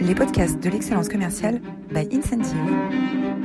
les podcasts de l'excellence commerciale by Incentive.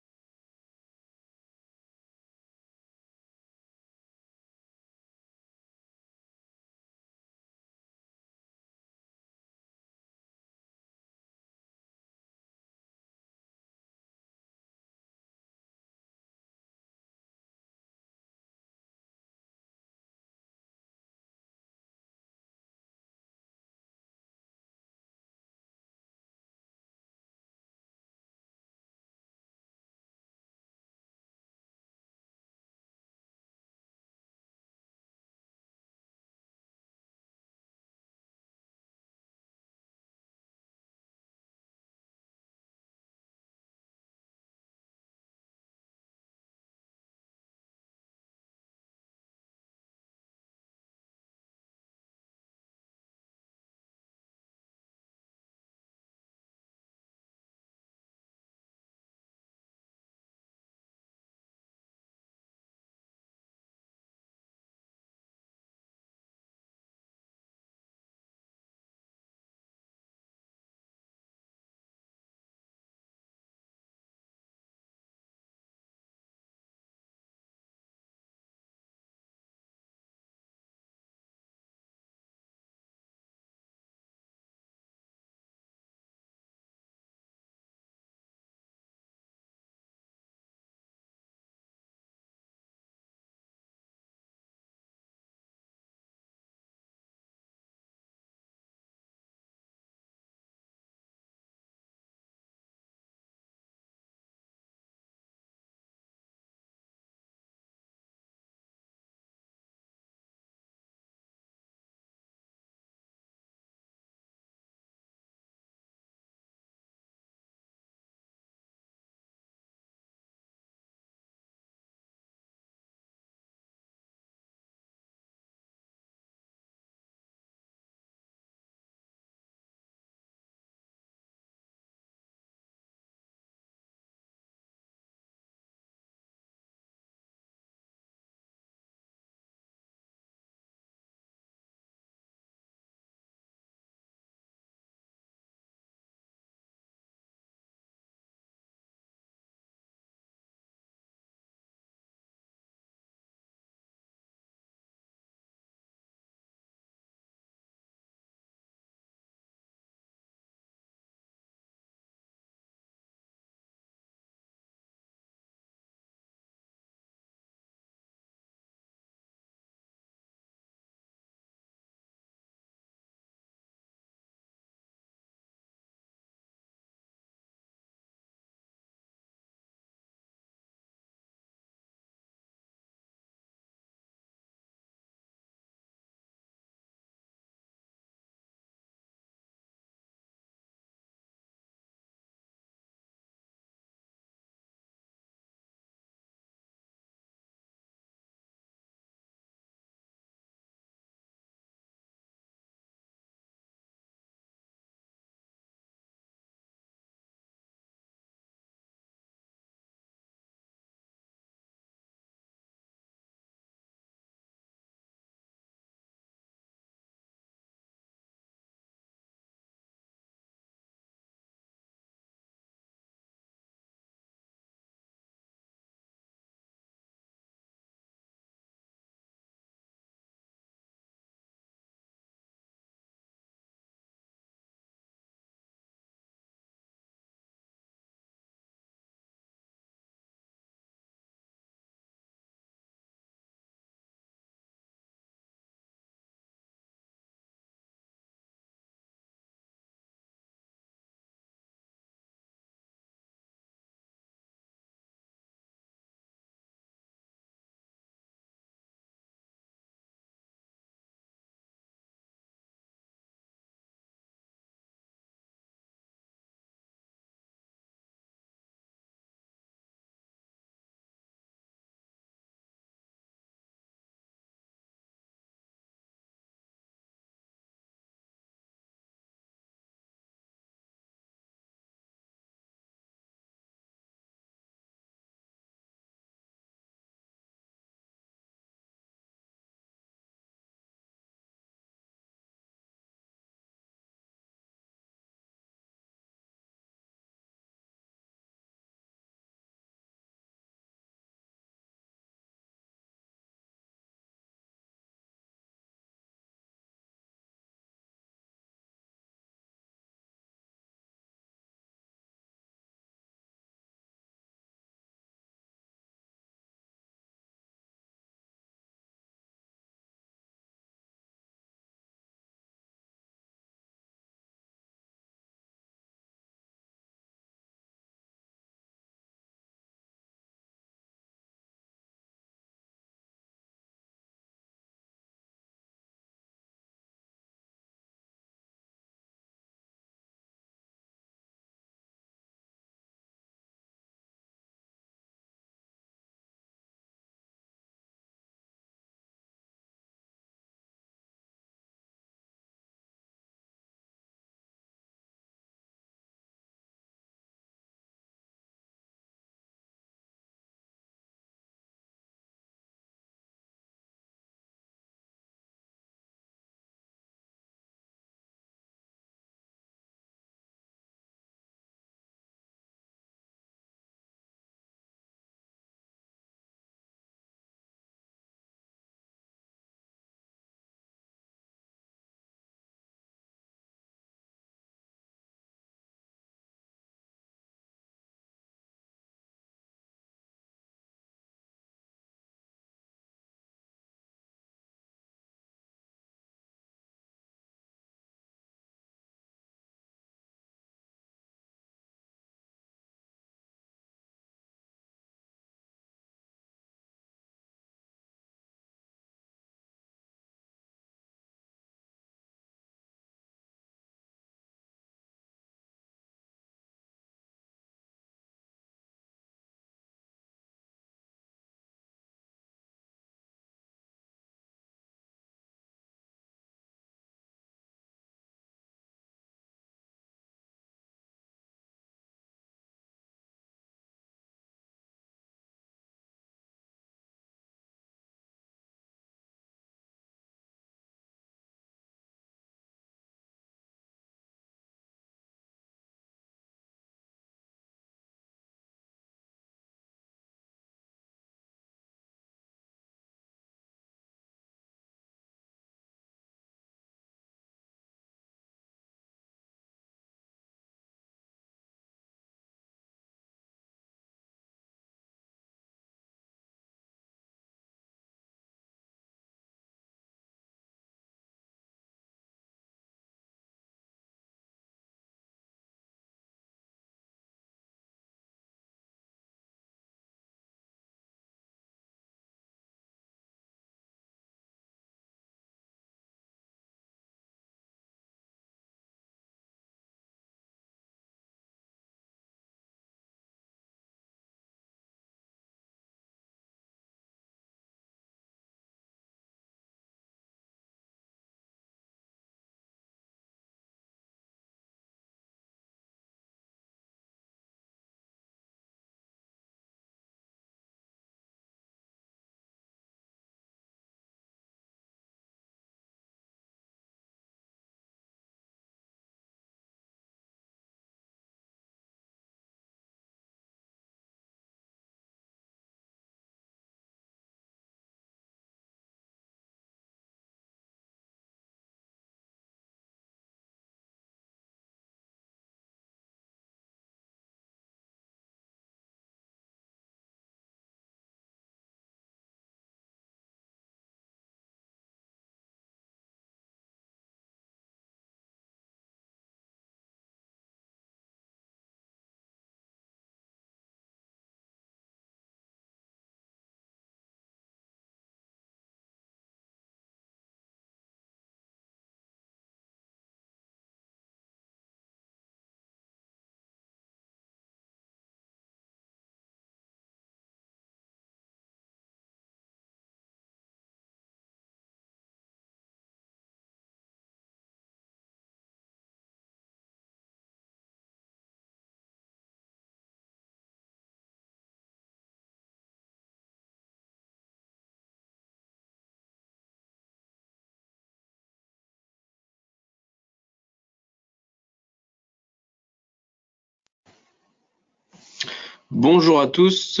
Bonjour à tous,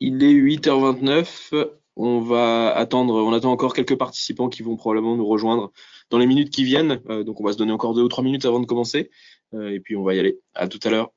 il est 8h29. On va attendre, on attend encore quelques participants qui vont probablement nous rejoindre dans les minutes qui viennent. Euh, donc on va se donner encore deux ou trois minutes avant de commencer. Euh, et puis on va y aller. À tout à l'heure.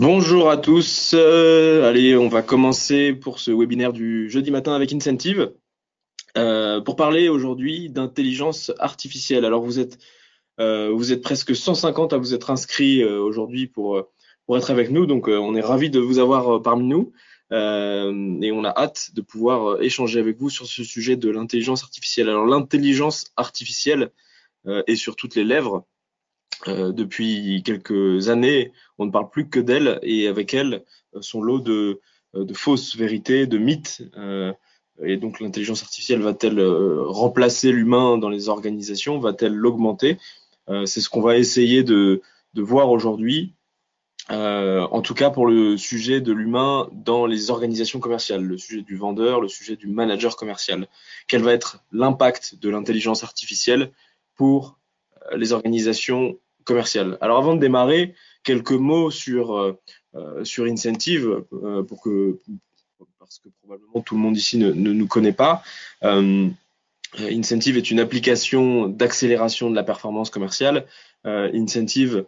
Bonjour à tous. Euh, allez, on va commencer pour ce webinaire du jeudi matin avec Incentive euh, pour parler aujourd'hui d'intelligence artificielle. Alors vous êtes euh, vous êtes presque 150 à vous être inscrits aujourd'hui pour être avec nous, donc on est ravi de vous avoir parmi nous et on a hâte de pouvoir échanger avec vous sur ce sujet de l'intelligence artificielle. Alors l'intelligence artificielle est sur toutes les lèvres. Euh, depuis quelques années, on ne parle plus que d'elle et avec elle, euh, son lot de, euh, de fausses vérités, de mythes. et donc l'intelligence artificielle va-t-elle remplacer l'humain dans les organisations? Va-t-elle l'augmenter? C'est ce qu'on va essayer de, de voir aujourd'hui. en tout cas pour le sujet de l'humain dans les organisations commerciales, le sujet du vendeur, le sujet du manager commercial. Quel va être l'impact de l'intelligence artificielle pour les organisations commercial. Alors avant de démarrer, quelques mots sur sur Incentive pour que parce que probablement tout le monde ici ne, ne nous connaît pas. Incentive est une application d'accélération de la performance commerciale. Incentive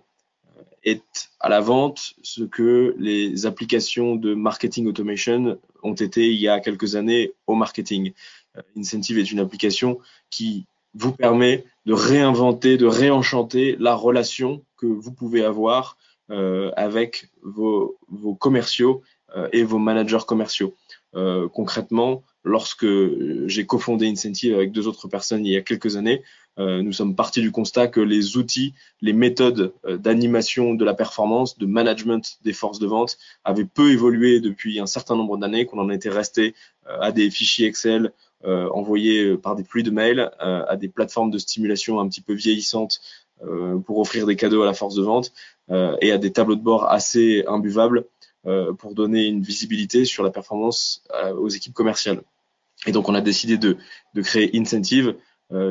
est à la vente ce que les applications de marketing automation ont été il y a quelques années au marketing. Euh, Incentive est une application qui vous permet de réinventer, de réenchanter la relation que vous pouvez avoir euh, avec vos, commerciaux euh, et vos managers commerciaux. Euh, concrètement, lorsque j'ai cofondé Incentive avec deux autres personnes il y a quelques années, nous sommes partis du constat que les outils, les méthodes euh, d'animation de la performance, de management des forces de vente avaient peu évolué depuis un certain nombre d'années, qu'on en était resté euh, à des fichiers Excel envoyés par des pluies de mails, à des plateformes de stimulation un petit peu vieillissantes pour offrir des cadeaux à la force de vente et à des tableaux de bord assez imbuvables pour donner une visibilité sur la performance aux équipes commerciales. Et donc on a décidé de, de créer Incentive, euh,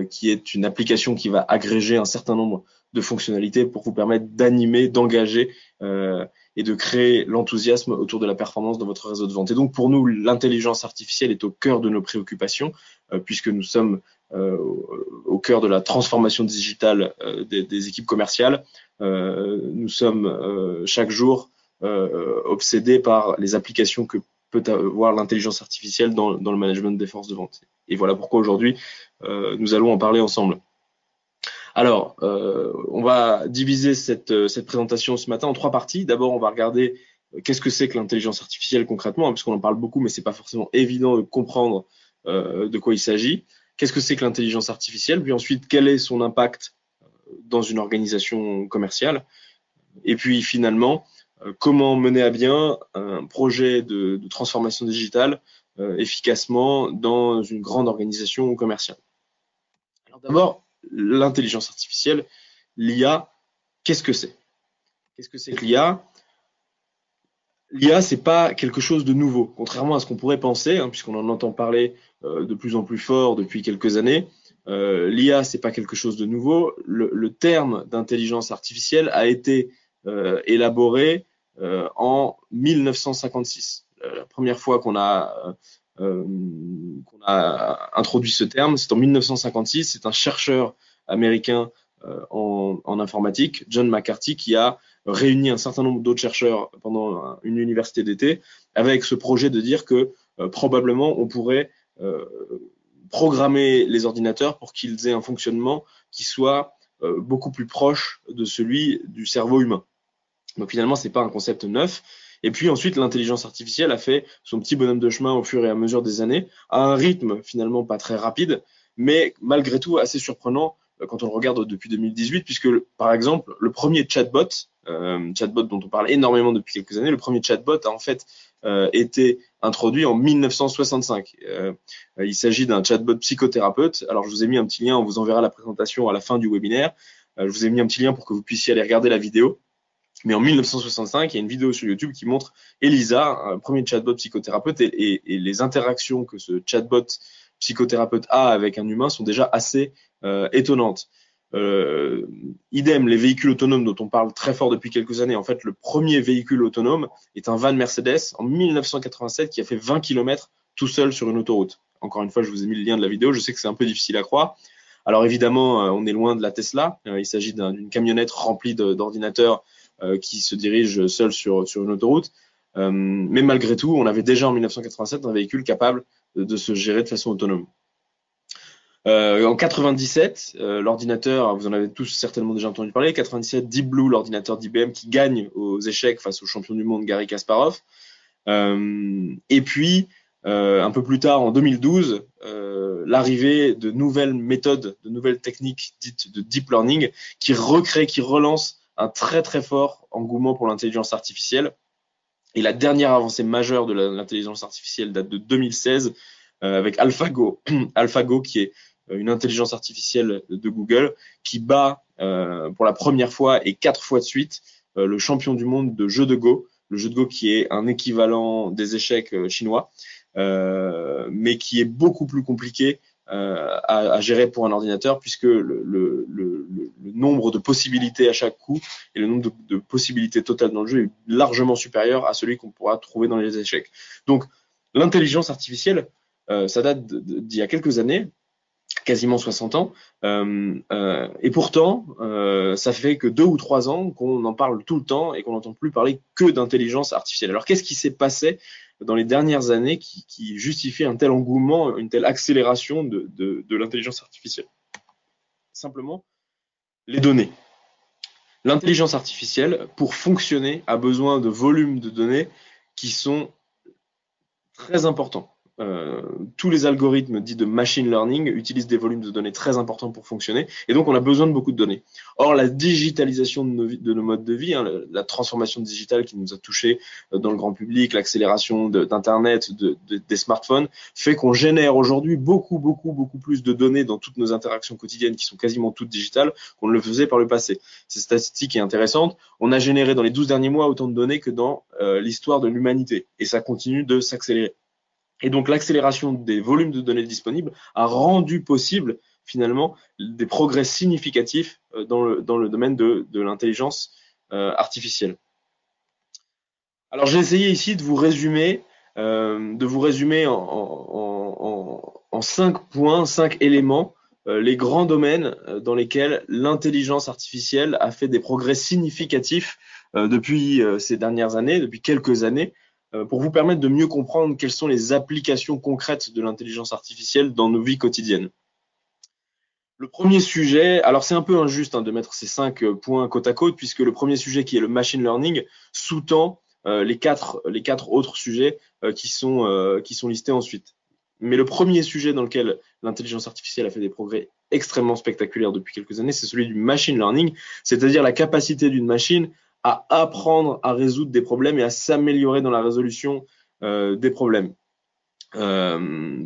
qui est une application qui va agréger un certain nombre de fonctionnalités pour vous permettre d'animer, d'engager euh, et de créer l'enthousiasme autour de la performance dans votre réseau de vente. Et donc pour nous, l'intelligence artificielle est au cœur de nos préoccupations, euh, puisque nous sommes au cœur de la transformation digitale des, des, équipes commerciales. nous sommes chaque jour obsédés par les applications que peut avoir l'intelligence artificielle dans, dans, le management des forces de vente. Et voilà pourquoi aujourd'hui, euh, nous allons en parler ensemble. Alors, euh, on va diviser cette, cette, présentation ce matin en trois parties. D'abord, on va regarder euh, qu'est-ce que c'est que l'intelligence artificielle concrètement, hein, puisqu'on en parle beaucoup, mais c'est pas forcément évident de comprendre euh, de quoi il s'agit. Qu'est-ce que c'est que l'intelligence artificielle? Puis ensuite, quel est son impact dans une organisation commerciale? Et puis finalement, comment mener à bien un projet de, transformation digitale euh, efficacement dans une grande organisation commerciale. Alors d'abord, l'intelligence artificielle, l'IA, qu'est-ce que c'est? Qu'est-ce que c'est que l'IA L'IA, c'est pas quelque chose de nouveau, contrairement à ce qu'on pourrait penser, hein, puisqu'on en entend parler euh, de plus en plus fort depuis quelques années. Euh, L'IA, c'est pas quelque chose de nouveau. Le, terme d'intelligence artificielle a été euh, élaboré euh, en 1956. Euh, la première fois qu'on a, euh, qu'on a introduit ce terme, c'est en 1956. C'est un chercheur américain euh, en, informatique, John McCarthy, qui a réuni un certain nombre d'autres chercheurs pendant une université d'été avec ce projet de dire que probablement on pourrait programmer les ordinateurs pour qu'ils aient un fonctionnement qui soit beaucoup plus proche de celui du cerveau humain. Donc finalement, c'est pas un concept neuf, et puis ensuite, l'intelligence artificielle a fait son petit bonhomme de chemin au fur et à mesure des années, à un rythme finalement pas très rapide, mais malgré tout assez surprenant euh, quand on le regarde depuis 2018, puisque par exemple, le premier chatbot, euh, chatbot dont on parle énormément depuis quelques années, le premier chatbot a en fait euh, été introduit en 1965. Euh, il s'agit d'un chatbot psychothérapeute. Alors je vous ai mis un petit lien, on vous enverra la présentation à la fin du webinaire. Euh, je vous ai mis un petit lien pour que vous puissiez aller regarder la vidéo. Mais en 1965, il y a une vidéo sur YouTube qui montre Elisa, un premier chatbot psychothérapeute, et, les interactions que ce chatbot psychothérapeute a avec un humain sont déjà assez euh, étonnantes. Euh, idem, les véhicules autonomes dont on parle très fort depuis quelques années. En fait, le premier véhicule autonome est un van Mercedes en 1987 qui a fait 20 km tout seul sur une autoroute. Encore une fois, je vous ai mis le lien de la vidéo. Je sais que c'est un peu difficile à croire. Alors évidemment, euh, on est loin de la Tesla. Il s'agit d'une camionnette remplie d'ordinateurs qui se dirige seul sur, sur une autoroute. Euh, mais malgré tout, on avait déjà en 1987 un véhicule capable de, se gérer de façon autonome. Euh, en 97, euh, l'ordinateur, vous en avez tous certainement déjà entendu parler, 97 Deep Blue, l'ordinateur d'IBM qui gagne aux échecs face au champion du monde Gary Kasparov. Euh, et puis, un peu plus tard, en 2012, l'arrivée de nouvelles méthodes, de nouvelles techniques dites de deep learning qui recréent, qui relancent un très très fort engouement pour l'intelligence artificielle. Et la dernière avancée majeure de l'intelligence artificielle date de 2016 euh, avec AlphaGo. AlphaGo qui est euh, une intelligence artificielle de Google qui bat euh, pour la première fois et quatre fois de suite euh, le champion du monde de jeu de Go, le jeu de Go qui est un équivalent des échecs chinois, mais qui est beaucoup plus compliqué à, gérer pour un ordinateur puisque le, nombre de possibilités à chaque coup et le nombre de, possibilités totales dans le jeu est largement supérieur à celui qu'on pourra trouver dans les échecs. Donc l'intelligence artificielle, ça date d'il y a quelques années quasiment 60 ans. Euh, euh, et pourtant, euh, ça fait que deux ou trois ans qu'on en parle tout le temps et qu'on n'entend plus parler que d'intelligence artificielle. Alors qu'est-ce qui s'est passé dans les dernières années qui, qui, justifie un tel engouement, une telle accélération de, l'intelligence artificielle Simplement, les données. L'intelligence artificielle, pour fonctionner, a besoin de volumes de données qui sont très importants. Euh, tous les algorithmes dits de machine learning utilisent des volumes de données très importants pour fonctionner, et donc on a besoin de beaucoup de données. Or, la digitalisation de nos, de nos modes de vie, hein, la, transformation digitale qui nous a touchés euh, dans le grand public, l'accélération d'Internet, de, des smartphones, fait qu'on génère aujourd'hui beaucoup, beaucoup, beaucoup plus de données dans toutes nos interactions quotidiennes qui sont quasiment toutes digitales qu'on ne le faisait par le passé. Cette statistique est intéressante. On a généré dans les 12 derniers mois autant de données que dans euh, l'histoire de l'humanité, et ça continue de s'accélérer. Et donc l'accélération des volumes de données disponibles a rendu possible finalement des progrès significatifs euh, dans le, domaine de, l'intelligence euh, artificielle. Alors j'ai essayé ici de vous résumer, euh, de vous résumer en, cinq points, cinq éléments, les grands domaines dans lesquels l'intelligence artificielle a fait des progrès significatifs depuis ces dernières années, depuis quelques années, pour vous permettre de mieux comprendre quelles sont les applications concrètes de l'intelligence artificielle dans nos vies quotidiennes. Le premier sujet, alors c'est un peu injuste hein, de mettre ces cinq euh, points côte à côte, puisque le premier sujet qui est le machine learning sous-tend euh, les, quatre, les quatre autres sujets qui, sont, qui sont listés ensuite. Mais le premier sujet dans lequel l'intelligence artificielle a fait des progrès extrêmement spectaculaires depuis quelques années, c'est celui du machine learning, c'est-à-dire la capacité d'une machine à apprendre à résoudre des problèmes et à s'améliorer dans la résolution euh, des problèmes. Euh,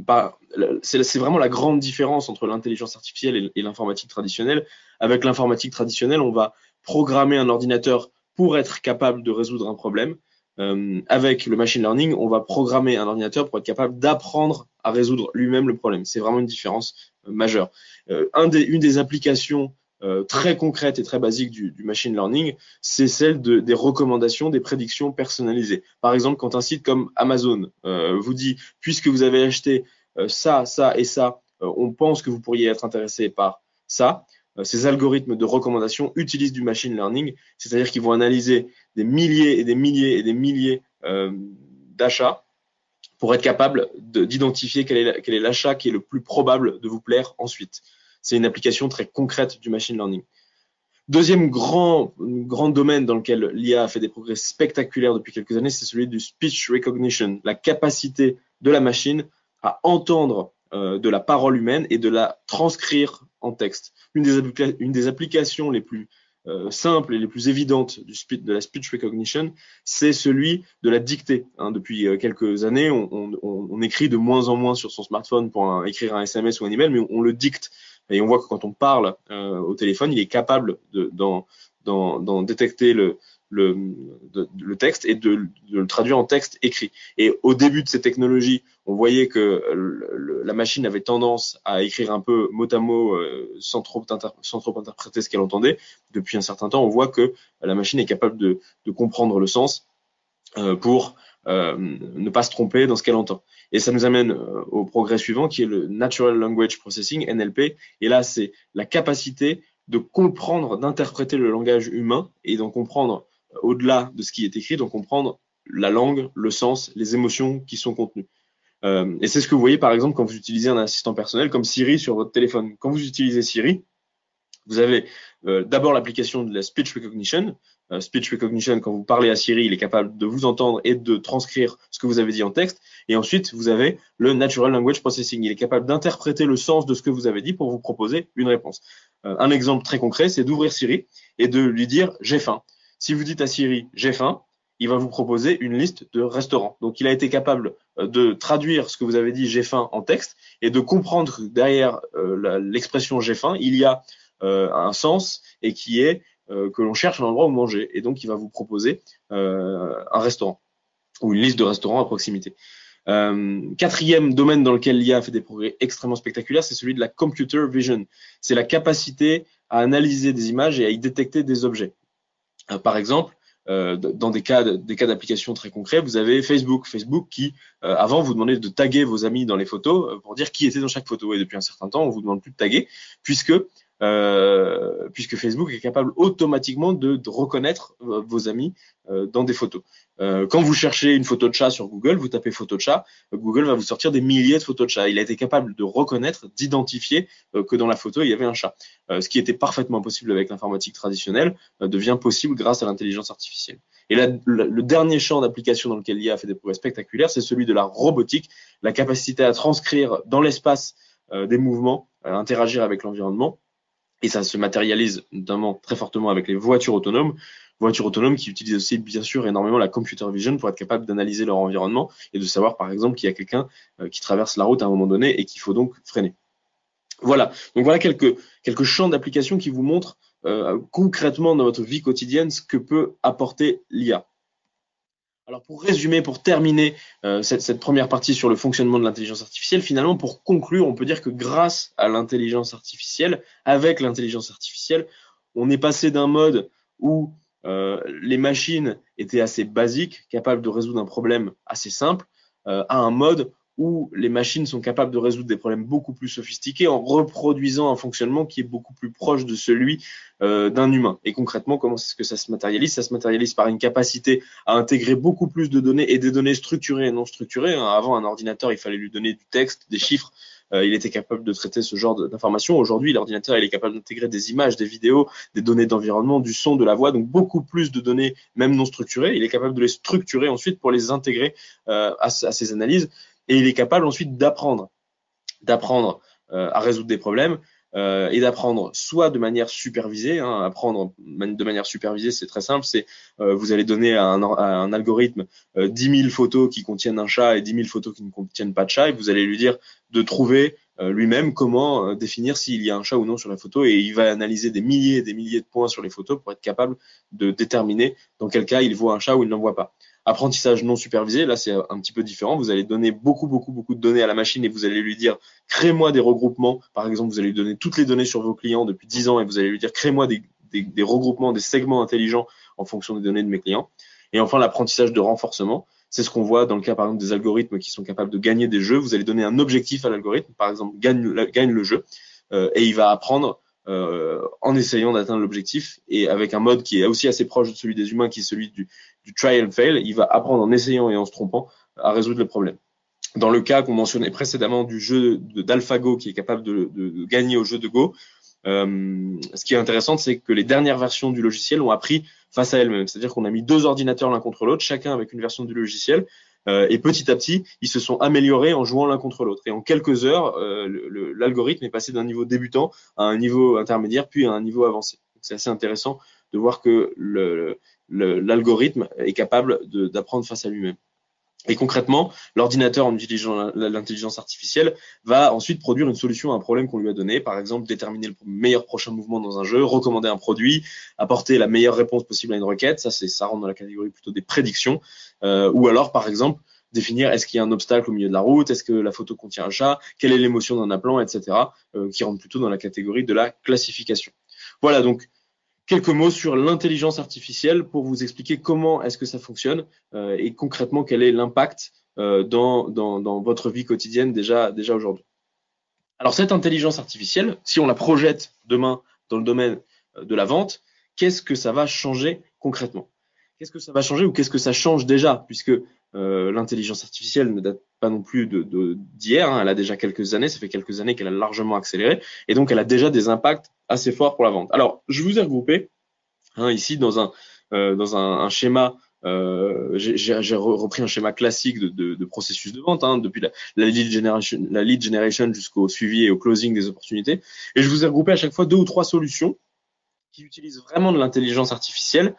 c'est vraiment la grande différence entre l'intelligence artificielle et, l'informatique traditionnelle. Avec l'informatique traditionnelle, on va programmer un ordinateur pour être capable de résoudre un problème. Euh, avec le machine learning, on va programmer un ordinateur pour être capable d'apprendre à résoudre lui-même le problème. C'est vraiment une différence euh, majeure. Euh, un des, une des applications euh, très concrète et très basique du, machine learning, c'est celle de, des recommandations, des prédictions personnalisées. Par exemple, quand un site comme Amazon euh, vous dit, puisque vous avez acheté euh, ça, ça et ça, on pense que vous pourriez être intéressé par ça, ces algorithmes de recommandation utilisent du machine learning, c'est-à-dire qu'ils vont analyser des milliers et des milliers et des milliers d'achats pour être capable d'identifier quel est l'achat qui est le plus probable de vous plaire ensuite. C'est une application très concrète du machine learning. Deuxième grand, grand domaine dans lequel l'IA a fait des progrès spectaculaires depuis quelques années, c'est celui du speech recognition, la capacité de la machine à entendre euh, de la parole humaine et de la transcrire en texte. Une des, applications les plus euh, simples et les plus évidentes de la speech recognition, c'est celui de la dictée. Hein, depuis euh, quelques années, on, écrit de moins en moins sur son smartphone pour écrire un SMS ou un email, mais on le dicte. Et on voit que quand on parle euh, au téléphone, il est capable d'en de, détecter le, texte et de, le traduire en texte écrit. Et au début de ces technologies, on voyait que la machine avait tendance à écrire un peu mot à mot euh, sans, trop interpréter ce qu'elle entendait. Depuis un certain temps, on voit que la machine est capable de, comprendre le sens euh, pour ne pas se tromper dans ce qu'elle entend. Et ça nous amène euh, au progrès suivant qui est le Natural Language Processing, NLP. Et là, c'est la capacité de comprendre, d'interpréter le langage humain et d'en comprendre euh, au-delà de ce qui est écrit, d'en comprendre la langue, le sens, les émotions qui sont contenues. Euh, et c'est ce que vous voyez par exemple quand vous utilisez un assistant personnel comme Siri sur votre téléphone. Quand vous utilisez Siri, vous avez d'abord l'application de la speech recognition. Euh, speech recognition, quand vous parlez à Siri, il est capable de vous entendre et de transcrire ce que vous avez dit en texte. Et ensuite, vous avez le natural language processing. Il est capable d'interpréter le sens de ce que vous avez dit pour vous proposer une réponse. Euh, un exemple très concret, c'est d'ouvrir Siri et de lui dire j'ai faim. Si vous dites à Siri j'ai faim, il va vous proposer une liste de restaurants. Donc, il a été capable de traduire ce que vous avez dit j'ai faim en texte et de comprendre derrière l'expression j'ai faim, il y a euh, un sens et qui est euh, que l'on cherche un endroit où manger. Et donc, il va vous proposer euh, un restaurant ou une liste de restaurants à proximité. quatrième domaine dans lequel l'IA a fait des progrès extrêmement spectaculaires, c'est celui de la computer vision. C'est la capacité à analyser des images et à y détecter des objets. par exemple, euh, dans des cas des d'application très concrets, vous avez Facebook, Facebook qui euh, avant vous demandait de taguer vos amis dans les photos euh, pour dire qui était dans chaque photo et depuis un certain temps on vous demande plus de taguer puisque euh, puisque Facebook est capable automatiquement de, de reconnaître vos amis dans des photos. quand vous cherchez une photo de chat sur Google, vous tapez photo de chat, Google va vous sortir des milliers de photos de chat. Il a été capable de reconnaître, d'identifier que dans la photo il y avait un chat. ce qui était parfaitement impossible avec l'informatique traditionnelle devient possible grâce à l'intelligence artificielle. Et le, dernier champ d'application dans lequel l'IA a fait des progrès spectaculaires, c'est celui de la robotique, la capacité à transcrire dans l'espace euh, des mouvements, à interagir avec l'environnement. Et ça se matérialise notamment très fortement avec les voitures autonomes, voitures autonomes qui utilisent aussi bien sûr énormément la computer vision pour être capable d'analyser leur environnement et de savoir par exemple qu'il y a quelqu'un euh, qui traverse la route à un moment donné et qu'il faut donc freiner. Voilà, donc voilà quelques, quelques champs d'application qui vous montrent euh, concrètement dans votre vie quotidienne ce que peut apporter l'IA. Alors pour résumer, pour terminer euh, cette, première partie sur le fonctionnement de l'intelligence artificielle, finalement pour conclure, on peut dire que grâce à l'intelligence artificielle, avec l'intelligence artificielle, on est passé d'un mode où euh, les machines étaient assez basiques, capables de résoudre un problème assez simple, euh, à un mode où les machines sont capables de résoudre des problèmes beaucoup plus sophistiqués en reproduisant un fonctionnement qui est beaucoup plus proche de celui euh, d'un humain. Et concrètement, comment est-ce que ça se matérialise? Ça se matérialise par une capacité à intégrer beaucoup plus de données et des données structurées et non structurées. Hein. Avant, un ordinateur, il fallait lui donner du texte, des chiffres. Euh, il était capable de traiter ce genre d'informations. Aujourd'hui, l'ordinateur, il est capable d'intégrer des images, des vidéos, des données d'environnement, du son, de la voix, donc beaucoup plus de données, même non structurées. Il est capable de les structurer ensuite pour les intégrer euh, à, à ses analyses et il est capable ensuite d'apprendre, d'apprendre euh, à résoudre des problèmes euh, et d'apprendre soit de manière supervisée, hein, apprendre de manière supervisée, c'est très simple, c'est euh, vous allez donner à un, algorithme euh, 10 000 photos qui contiennent un chat et 10 000 photos qui ne contiennent pas de chat, et vous allez lui dire de trouver lui-même comment définir s'il y a un chat ou non sur la photo, et il va analyser des milliers et des milliers de points sur les photos pour être capable de déterminer dans quel cas il voit un chat ou il n'en voit pas. Apprentissage non supervisé, là c'est un petit peu différent. Vous allez donner beaucoup, beaucoup, beaucoup de données à la machine et vous allez lui dire crée-moi des regroupements. Par exemple, vous allez lui donner toutes les données sur vos clients depuis 10 ans et vous allez lui dire crée-moi des, regroupements, des segments intelligents en fonction des données de mes clients. Et enfin, l'apprentissage de renforcement. C'est ce qu'on voit dans le cas, par exemple, des algorithmes qui sont capables de gagner des jeux. Vous allez donner un objectif à l'algorithme, par exemple, gagne, gagne le jeu, euh, et il va apprendre en essayant d'atteindre l'objectif et avec un mode qui est aussi assez proche de celui des humains, qui est celui du, try and fail. Il va apprendre en essayant et en se trompant à résoudre le problème. Dans le cas qu'on mentionnait précédemment du jeu d'AlphaGo qui est capable de, gagner au jeu de Go, euh, ce qui est intéressant, c'est que les dernières versions du logiciel ont appris face à elles-mêmes. C'est-à-dire qu'on a mis deux ordinateurs l'un contre l'autre, chacun avec une version du logiciel, euh, et petit à petit, ils se sont améliorés en jouant l'un contre l'autre. Et en quelques heures, euh, l'algorithme est passé d'un niveau débutant à un niveau intermédiaire, puis à un niveau avancé. C'est assez intéressant de voir que l'algorithme est capable d'apprendre face à lui-même. Et concrètement, l'ordinateur, en utilisant l'intelligence artificielle, va ensuite produire une solution à un problème qu'on lui a donné. Par exemple, déterminer le meilleur prochain mouvement dans un jeu, recommander un produit, apporter la meilleure réponse possible à une requête. Ça, c'est ça rentre dans la catégorie plutôt des prédictions. Euh, ou alors, par exemple, définir est-ce qu'il y a un obstacle au milieu de la route, est-ce que la photo contient un chat, quelle est l'émotion d'un appelant, etc. Euh, qui rentre plutôt dans la catégorie de la classification. Voilà donc quelques mots sur l'intelligence artificielle pour vous expliquer comment est-ce que ça fonctionne euh, et concrètement quel est l'impact euh, dans, votre vie quotidienne déjà, déjà aujourd'hui. Alors cette intelligence artificielle, si on la projette demain dans le domaine euh, de la vente, qu'est-ce que ça va changer concrètement? Qu'est-ce que ça va changer ou qu'est-ce que ça change déjà? Puisque l'intelligence artificielle ne date pas non plus d'hier. hein, elle a déjà quelques années, ça fait quelques années qu'elle a largement accéléré, et donc elle a déjà des impacts assez forts pour la vente. Alors, je vous ai regroupé hein, ici dans un, euh, dans un, un schéma euh, j'ai repris un schéma classique de, de, de processus de vente, hein, depuis la, la, lead generation, la lead generation jusqu'au suivi et au closing des opportunités. Et je vous ai regroupé à chaque fois deux ou trois solutions qui utilisent vraiment de l'intelligence artificielle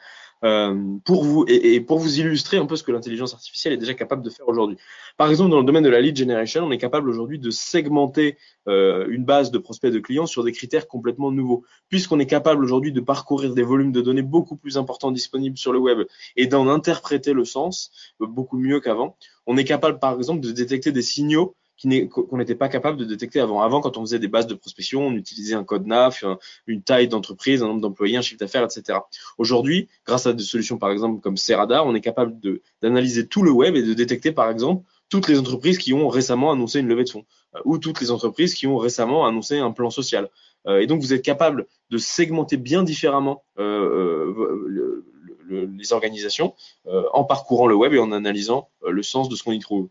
pour vous et, pour vous illustrer un peu ce que l'intelligence artificielle est déjà capable de faire aujourd'hui. Par exemple, dans le domaine de la lead generation, on est capable aujourd'hui de segmenter euh, une base de prospects de clients sur des critères complètement nouveaux, puisqu'on est capable aujourd'hui de parcourir des volumes de données beaucoup plus importants disponibles sur le web et d'en interpréter le sens euh, beaucoup mieux qu'avant. On est capable, par exemple, de détecter des signaux qu'on n'était pas capable de détecter avant. Avant, quand on faisait des bases de prospection, on utilisait un code NAF, une taille d'entreprise, un nombre d'employés, un chiffre d'affaires, etc. Aujourd'hui, grâce à des solutions, par exemple, comme Serada, on est capable d'analyser tout le web et de détecter, par exemple, toutes les entreprises qui ont récemment annoncé une levée de fonds euh, ou toutes les entreprises qui ont récemment annoncé un plan social. Euh, et donc, vous êtes capable de segmenter bien différemment euh, les organisations en parcourant le web et en analysant le sens de ce qu'on y trouve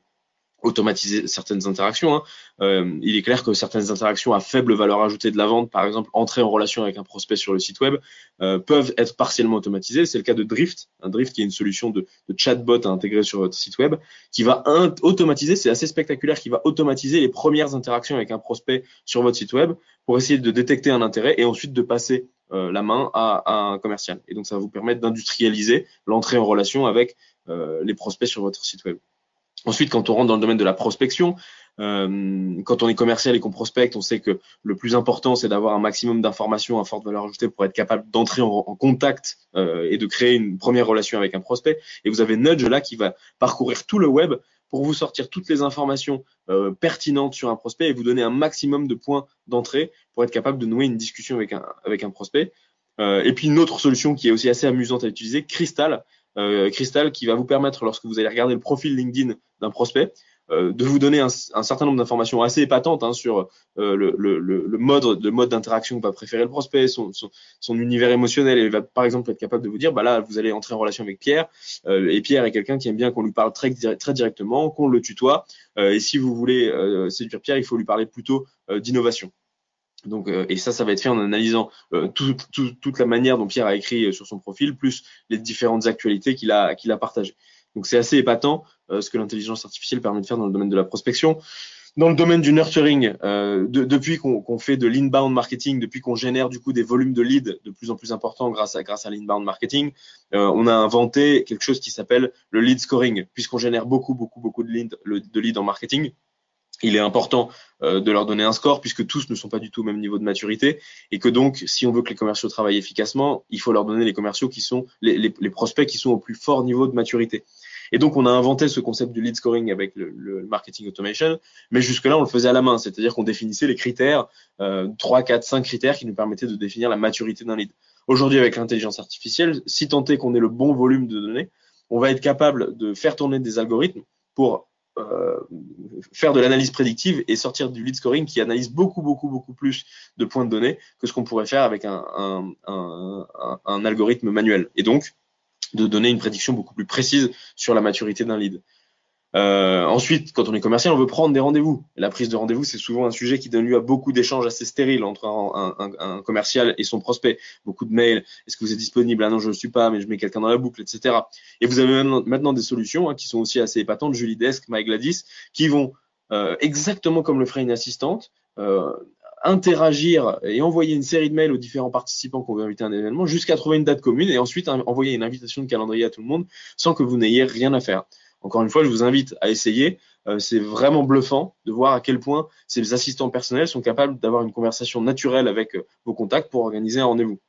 automatiser certaines interactions. Hein. Euh, il est clair que certaines interactions à faible valeur ajoutée de la vente, par exemple entrer en relation avec un prospect sur le site web, euh, peuvent être partiellement automatisées. C'est le cas de Drift, un Drift qui est une solution de, chatbot à intégrer sur votre site web, qui va automatiser, c'est assez spectaculaire, qui va automatiser les premières interactions avec un prospect sur votre site web pour essayer de détecter un intérêt et ensuite de passer euh, la main à, à, un commercial. Et donc ça va vous permettre d'industrialiser l'entrée en relation avec les prospects sur votre site web. Ensuite, quand on rentre dans le domaine de la prospection, euh, quand on est commercial et qu'on prospecte, on sait que le plus important, c'est d'avoir un maximum d'informations à forte valeur ajoutée pour être capable d'entrer en, contact euh, et de créer une première relation avec un prospect. Et vous avez Nudge là qui va parcourir tout le web pour vous sortir toutes les informations euh, pertinentes sur un prospect et vous donner un maximum de points d'entrée pour être capable de nouer une discussion avec un, avec un prospect. et puis une autre solution qui est aussi assez amusante à utiliser, Crystal, euh, Crystal qui va vous permettre, lorsque vous allez regarder le profil LinkedIn d'un prospect, euh, de vous donner un, certain nombre d'informations assez épatantes hein, sur euh, le, mode, le mode d'interaction que va préférer le prospect, son, son, univers émotionnel. Et va par exemple être capable de vous dire, bah là, vous allez entrer en relation avec Pierre, euh, et Pierre est quelqu'un qui aime bien qu'on lui parle très, très directement, qu'on le tutoie. et si vous voulez séduire Pierre, il faut lui parler plutôt d'innovation. Donc, euh, et ça, ça va être fait en analysant euh, toute la manière dont Pierre a écrit euh, sur son profil, plus les différentes actualités qu'il a, qu'il a partagées. Donc, c'est assez épatant ce que l'intelligence artificielle permet de faire dans le domaine de la prospection. Dans le domaine du nurturing, depuis qu'on fait de l'inbound marketing, depuis qu'on génère du coup des volumes de leads de plus en plus importants grâce à grâce à l'inbound marketing, on a inventé quelque chose qui s'appelle le lead scoring, puisqu'on génère beaucoup beaucoup beaucoup de leads de leads en marketing il est important euh, de leur donner un score puisque tous ne sont pas du tout au même niveau de maturité et que donc si on veut que les commerciaux travaillent efficacement, il faut leur donner les commerciaux qui sont les, prospects qui sont au plus fort niveau de maturité. Et donc on a inventé ce concept du lead scoring avec le, le marketing automation, mais jusque-là on le faisait à la main, c'est-à-dire qu'on définissait les critères, euh, 3, 4, 5 critères qui nous permettaient de définir la maturité d'un lead. Aujourd'hui avec l'intelligence artificielle, si tant est qu'on ait le bon volume de données, on va être capable de faire tourner des algorithmes pour euh, faire de l'analyse prédictive et sortir du lead scoring qui analyse beaucoup, beaucoup, beaucoup plus de points de données que ce qu'on pourrait faire avec un, algorithme manuel. Et donc, de donner une prédiction beaucoup plus précise sur la maturité d'un lead. Euh, ensuite, quand on est commercial, on veut prendre des rendez-vous. La prise de rendez-vous, c'est souvent un sujet qui donne lieu à beaucoup d'échanges assez stériles entre un, un, un, commercial et son prospect. Beaucoup de mails. Est-ce que vous êtes disponible? Ah non, je ne suis pas, mais je mets quelqu'un dans la boucle, etc. Et vous avez maintenant, des solutions hein, qui sont aussi assez épatantes, Julie Desk, MyGladys, qui vont euh, exactement comme le ferait une assistante, euh, interagir et envoyer une série de mails aux différents participants qu'on veut inviter à un événement jusqu'à trouver une date commune et ensuite envoyer une invitation de calendrier à tout le monde sans que vous n'ayez rien à faire. Encore une fois, je vous invite à essayer. Euh, c'est vraiment bluffant de voir à quel point ces assistants personnels sont capables d'avoir une conversation naturelle avec euh, vos contacts pour organiser un rendez-vous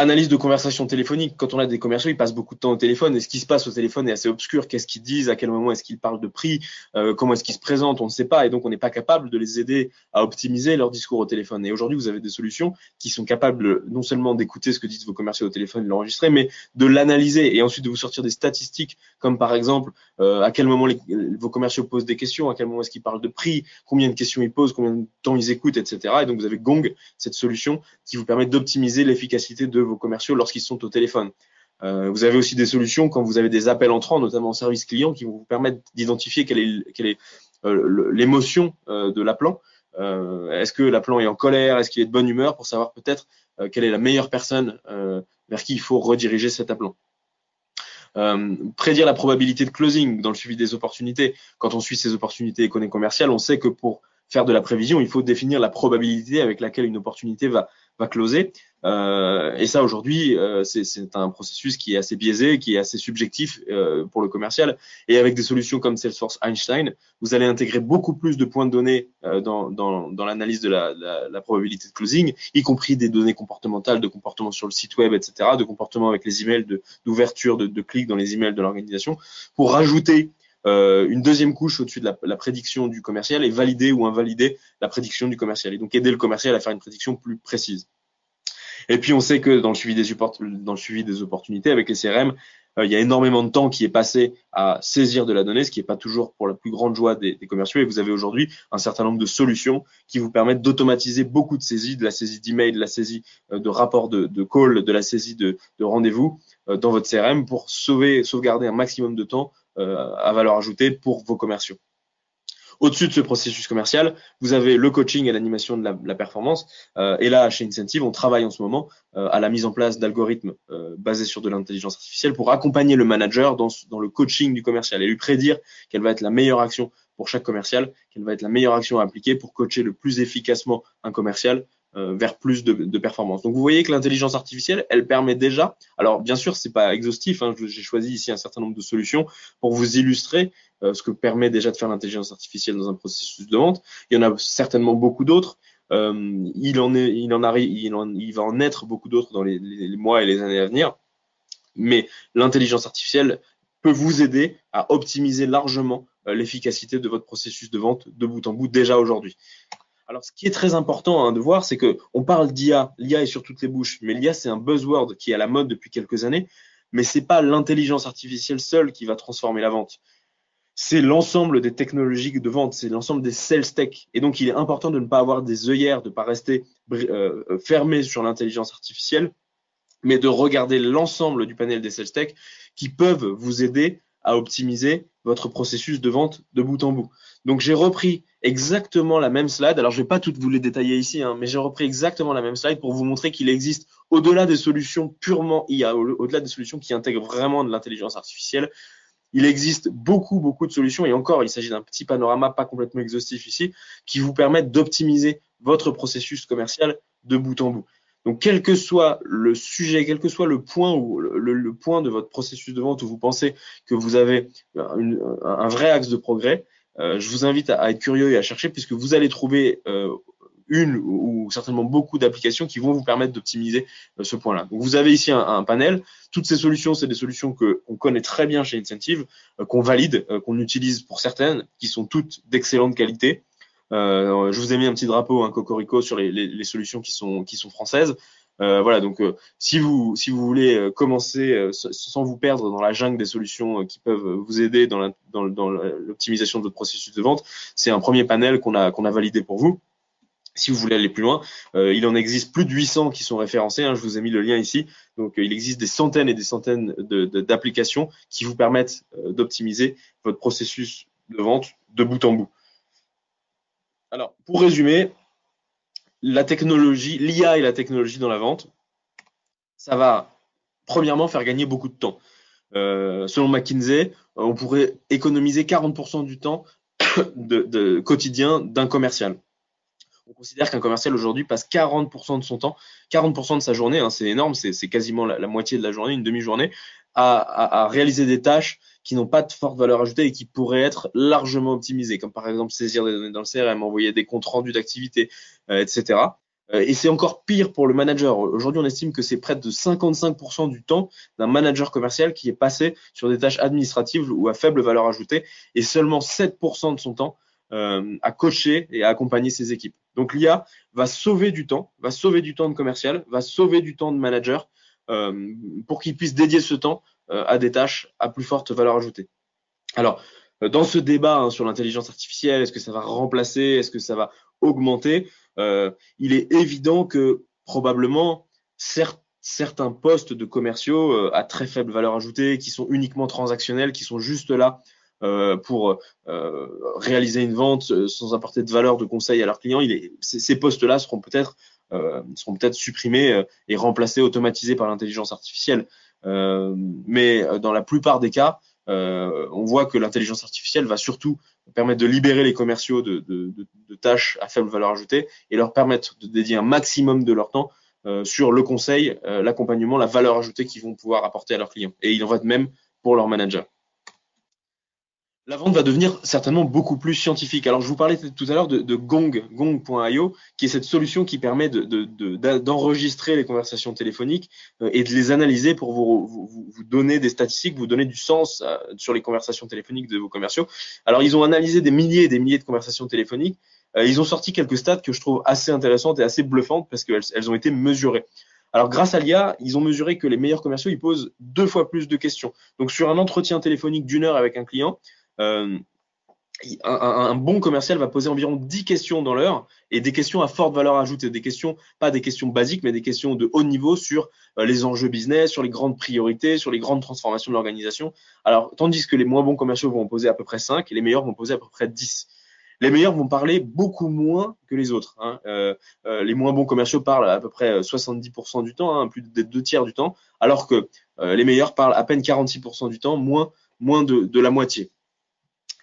analyse de conversation téléphonique. Quand on a des commerciaux, ils passent beaucoup de temps au téléphone. Et ce qui se passe au téléphone est assez obscur. Qu'est-ce qu'ils disent? À quel moment est-ce qu'ils parlent de prix? Euh, Comment est-ce qu'ils se présentent? On ne sait pas. Et donc, on n'est pas capable de les aider à optimiser leur discours au téléphone. Et aujourd'hui, vous avez des solutions qui sont capables non seulement d'écouter ce que disent vos commerciaux au téléphone, de l'enregistrer, mais de l'analyser et ensuite de vous sortir des statistiques, comme par exemple euh, à quel moment les, vos commerciaux posent des questions, à quel moment est-ce qu'ils parlent de prix, combien de questions ils posent, combien de temps ils écoutent, etc. Et donc, vous avez Gong, cette solution qui vous permet d'optimiser l'efficacité de vos commerciaux lorsqu'ils sont au téléphone. Euh, vous avez aussi des solutions quand vous avez des appels entrants, notamment en service client, qui vont vous permettre d'identifier quelle est, euh, l'émotion euh, de l'appelant. est-ce que l'appelant est en colère? Est-ce qu'il est de bonne humeur? Pour savoir peut-être quelle est la meilleure personne vers qui il faut rediriger cet appelant. prédire la probabilité de closing dans le suivi des opportunités. Quand on suit ces opportunités et qu'on est commercial, on sait que pour faire de la prévision, il faut définir la probabilité avec laquelle une opportunité va, va closer. Euh, et ça, aujourd'hui, euh, c'est un processus qui est assez biaisé, qui est assez subjectif euh, pour le commercial. Et avec des solutions comme Salesforce Einstein, vous allez intégrer beaucoup plus de points de données euh, dans, dans, dans l'analyse de la, la, la, probabilité de closing, y compris des données comportementales, de comportement sur le site web, etc., de comportement avec les emails, d'ouverture, de, de, de clics dans les emails de l'organisation, pour rajouter euh, une deuxième couche au-dessus de la, prédiction du commercial et valider ou invalider la prédiction du commercial. Et donc aider le commercial à faire une prédiction plus précise. Et puis on sait que dans le suivi des, dans le suivi des opportunités avec les CRM, euh, il y a énormément de temps qui est passé à saisir de la donnée, ce qui n'est pas toujours pour la plus grande joie des, commerciaux. Et vous avez aujourd'hui un certain nombre de solutions qui vous permettent d'automatiser beaucoup de saisies, de la saisie d'email, de la saisie euh, de rapports de, de call, de la saisie de, de rendez-vous dans votre CRM pour sauver, sauvegarder un maximum de temps à valeur ajoutée pour vos commerciaux. Au-dessus de ce processus commercial, vous avez le coaching et l'animation de la, performance. Euh, et là, chez Incentive, on travaille en ce moment euh, à la mise en place d'algorithmes euh, basés sur de l'intelligence artificielle pour accompagner le manager dans, dans, le coaching du commercial et lui prédire quelle va être la meilleure action pour chaque commercial, quelle va être la meilleure action à appliquer pour coacher le plus efficacement un commercial euh, vers plus de, de performance. Donc vous voyez que l'intelligence artificielle, elle permet déjà. Alors bien sûr, c'est pas exhaustif. Hein, J'ai choisi ici un certain nombre de solutions pour vous illustrer euh, ce que permet déjà de faire l'intelligence artificielle dans un processus de vente. Il y en a certainement beaucoup d'autres. Euh, il en va en être beaucoup d'autres dans les, mois et les années à venir. Mais l'intelligence artificielle peut vous aider à optimiser largement euh, l'efficacité de votre processus de vente de bout en bout déjà aujourd'hui. Alors, ce qui est très important hein, de voir, c'est que on parle d'IA, l'IA est sur toutes les bouches, mais l'IA c'est un buzzword qui est à la mode depuis quelques années, mais c'est pas l'intelligence artificielle seule qui va transformer la vente. C'est l'ensemble des technologies de vente, c'est l'ensemble des sales tech. Et donc, il est important de ne pas avoir des œillères, de ne pas rester euh, fermé sur l'intelligence artificielle, mais de regarder l'ensemble du panel des sales tech qui peuvent vous aider à optimiser votre processus de vente de bout en bout. Donc j'ai repris exactement la même slide. Alors je vais pas toutes vous les détailler ici, hein, mais j'ai repris exactement la même slide pour vous montrer qu'il existe au-delà des solutions purement IA, au-delà des solutions qui intègrent vraiment de l'intelligence artificielle, il existe beaucoup, beaucoup de solutions, et encore, il s'agit d'un petit panorama pas complètement exhaustif ici, qui vous permettent d'optimiser votre processus commercial de bout en bout. Donc, quel que soit le sujet, quel que soit le point ou le, point de votre processus de vente où vous pensez que vous avez une, un vrai axe de progrès, euh, je vous invite à, être curieux et à chercher puisque vous allez trouver euh, une ou certainement beaucoup d'applications qui vont vous permettre d'optimiser euh, ce point-là. Donc, vous avez ici un, panel. Toutes ces solutions, c'est des solutions que on connaît très bien chez Incentive, euh, qu'on valide, euh, qu'on utilise pour certaines, qui sont toutes d'excellente qualité. Euh, je vous ai mis un petit drapeau, un cocorico sur les, les, les, solutions qui sont qui sont françaises. Euh, voilà, donc euh, si vous si vous voulez commencer sans vous perdre dans la jungle des solutions qui peuvent vous aider dans l'optimisation dans de votre processus de vente, c'est un premier panel qu'on a qu'on a validé pour vous. Si vous voulez aller plus loin, euh, il en existe plus de 800 qui sont référencés. Hein, je vous ai mis le lien ici. Donc, euh, il existe des centaines et des centaines d'applications de, qui vous permettent euh, d'optimiser votre processus de vente de bout en bout. Alors, pour résumer, la technologie, l'IA et la technologie dans la vente, ça va premièrement faire gagner beaucoup de temps. Euh, selon McKinsey, on pourrait économiser 40% du temps quotidien d'un commercial. On considère qu'un commercial aujourd'hui passe 40% de son temps, 40% de sa journée, hein, c'est énorme, c'est quasiment la, moitié de la journée, une demi-journée, à, réaliser des tâches qui n'ont pas de forte valeur ajoutée et qui pourraient être largement optimisées, comme par exemple saisir des données dans le CRM, envoyer des comptes rendus d'activité, euh, etc. Euh, et c'est encore pire pour le manager. Aujourd'hui, on estime que c'est près de 55% du temps d'un manager commercial qui est passé sur des tâches administratives ou à faible valeur ajoutée, et seulement 7% de son temps euh, à coacher et à accompagner ses équipes. Donc l'IA va sauver du temps, va sauver du temps de commercial, va sauver du temps de manager euh, pour qu'il puisse dédier ce temps à des tâches à plus forte valeur ajoutée. Alors, euh, dans ce débat hein, sur l'intelligence artificielle, est-ce que ça va remplacer, est-ce que ça va augmenter, euh, il est évident que probablement certains postes de commerciaux euh, à très faible valeur ajoutée, qui sont uniquement transactionnels, qui sont juste là euh, pour euh, réaliser une vente euh, sans apporter de valeur de conseil à leurs clients, ces postes-là seront peut-être supprimés et remplacés, automatisés par l'intelligence artificielle. Mais dans la plupart des cas, on voit que l'intelligence artificielle va surtout permettre de libérer les commerciaux de, tâches à faible valeur ajoutée et leur permettre de dédier un maximum de leur temps sur le conseil, l'accompagnement, la valeur ajoutée qu'ils vont pouvoir apporter à leurs clients. Et il en va de même pour leurs managers la vente va devenir certainement beaucoup plus scientifique. Alors, je vous parlais tout à l'heure de, Gong, Gong.io, qui est cette solution qui permet d'enregistrer les conversations téléphoniques euh, et de les analyser pour vous, donner des statistiques, vous donner du sens euh, sur les conversations téléphoniques de vos commerciaux. Alors, ils ont analysé des milliers et des milliers de conversations téléphoniques. Euh, ils ont sorti quelques stats que je trouve assez intéressantes et assez bluffantes parce qu'elles elles ont été mesurées. Alors, grâce à l'IA, ils ont mesuré que les meilleurs commerciaux, ils posent deux fois plus de questions. Donc, sur un entretien téléphonique d'une heure avec un client, euh, un, bon commercial va poser environ 10 questions dans l'heure et des questions à forte valeur ajoutée, des questions, pas des questions basiques, mais des questions de haut niveau sur euh, les enjeux business, sur les grandes priorités, sur les grandes transformations de l'organisation. Alors, tandis que les moins bons commerciaux vont en poser à peu près 5 et les meilleurs vont poser à peu près 10. Les meilleurs vont parler beaucoup moins que les autres. Hein. Euh, les moins bons commerciaux parlent à peu près 70% du temps, hein, plus de deux tiers du temps, alors que les meilleurs parlent à peine 46% du temps, moins de la moitié.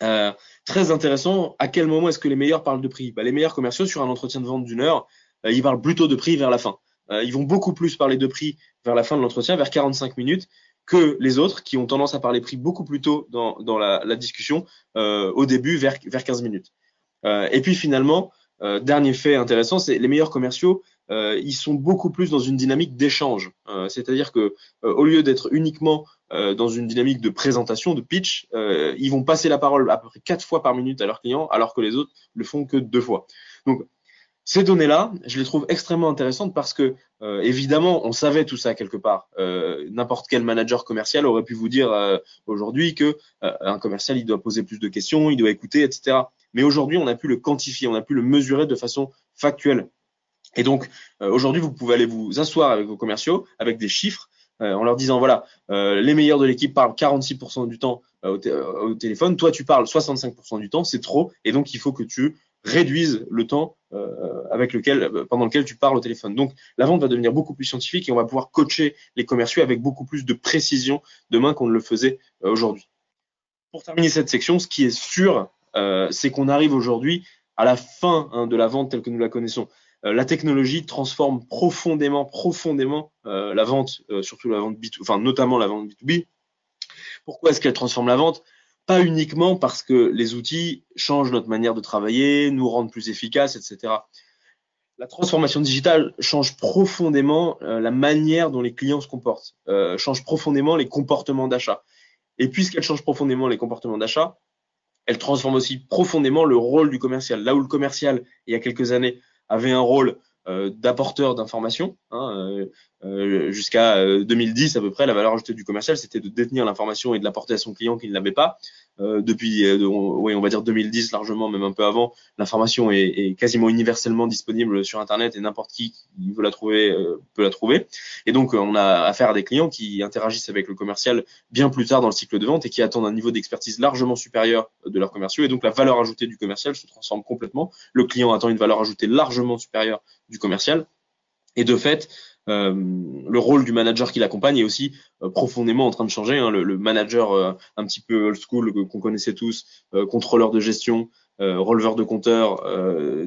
Euh, très intéressant, à quel moment est-ce que les meilleurs parlent de prix? Bah, Les meilleurs commerciaux, sur un entretien de vente d'une heure, euh, ils parlent plutôt de prix vers la fin. Euh, ils vont beaucoup plus parler de prix vers la fin de l'entretien, vers 45 minutes, que les autres qui ont tendance à parler prix beaucoup plus tôt dans, dans la, la, discussion, au début, vers, vers 15 minutes. et puis finalement, dernier fait intéressant, c'est les meilleurs commerciaux, ils sont beaucoup plus dans une dynamique d'échange. C'est-à-dire que au lieu d'être uniquement euh, dans une dynamique de présentation, de pitch, euh, ils vont passer la parole à peu près quatre fois par minute à leurs clients, alors que les autres le font que deux fois. Donc, ces données-là, je les trouve extrêmement intéressantes parce que, euh, évidemment, on savait tout ça quelque part. N'importe quel manager commercial aurait pu vous dire aujourd'hui que un commercial, il doit poser plus de questions, il doit écouter, etc. Mais aujourd'hui, on a pu le quantifier, on a pu le mesurer de façon factuelle. Et donc, aujourd'hui, vous pouvez aller vous asseoir avec vos commerciaux, avec des chiffres, euh, en leur disant voilà, euh, les meilleurs de l'équipe parlent 46% du temps euh, au, téléphone, toi tu parles 65% du temps, c'est trop, et donc il faut que tu réduises le temps avec lequel, pendant lequel tu parles au téléphone. Donc la vente va devenir beaucoup plus scientifique et on va pouvoir coacher les commerciaux avec beaucoup plus de précision demain qu'on ne le faisait aujourd'hui. Pour terminer cette section, ce qui est sûr, c'est qu'on arrive aujourd'hui à la fin hein, de la vente telle que nous la connaissons. Euh, la technologie transforme profondément, profondément euh, la vente, euh, surtout la vente B2, enfin notamment la vente B2B. Pourquoi est-ce qu'elle transforme la vente? Pas uniquement parce que les outils changent notre manière de travailler, nous rendent plus efficaces, etc. La transformation digitale change profondément la manière dont les clients se comportent, change profondément les comportements d'achat. Et puisqu'elle change profondément les comportements d'achat, elle transforme aussi profondément le rôle du commercial. Là où le commercial, il y a quelques années, avait un rôle euh, d'apporteur d'informations. Hein, euh, euh, jusqu'à 2010 à peu près, la valeur ajoutée du commercial, c'était de détenir l'information et de l'apporter à son client qui ne l'avait pas. depuis, oui, on va dire 2010 largement, même un peu avant, l'information est, est, quasiment universellement disponible sur Internet et n'importe qui qui veut la trouver peut la trouver. Et donc, on a affaire à des clients qui interagissent avec le commercial bien plus tard dans le cycle de vente et qui attendent un niveau d'expertise largement supérieur de leurs commerciaux. Et donc, la valeur ajoutée du commercial se transforme complètement. Le client attend une valeur ajoutée largement supérieure du commercial. Et de fait, euh, le rôle du manager qui l'accompagne est aussi euh, profondément en train de changer. Hein. Le, manager euh, un petit peu old school qu'on connaissait tous, contrôleur de gestion, releveur de compteur,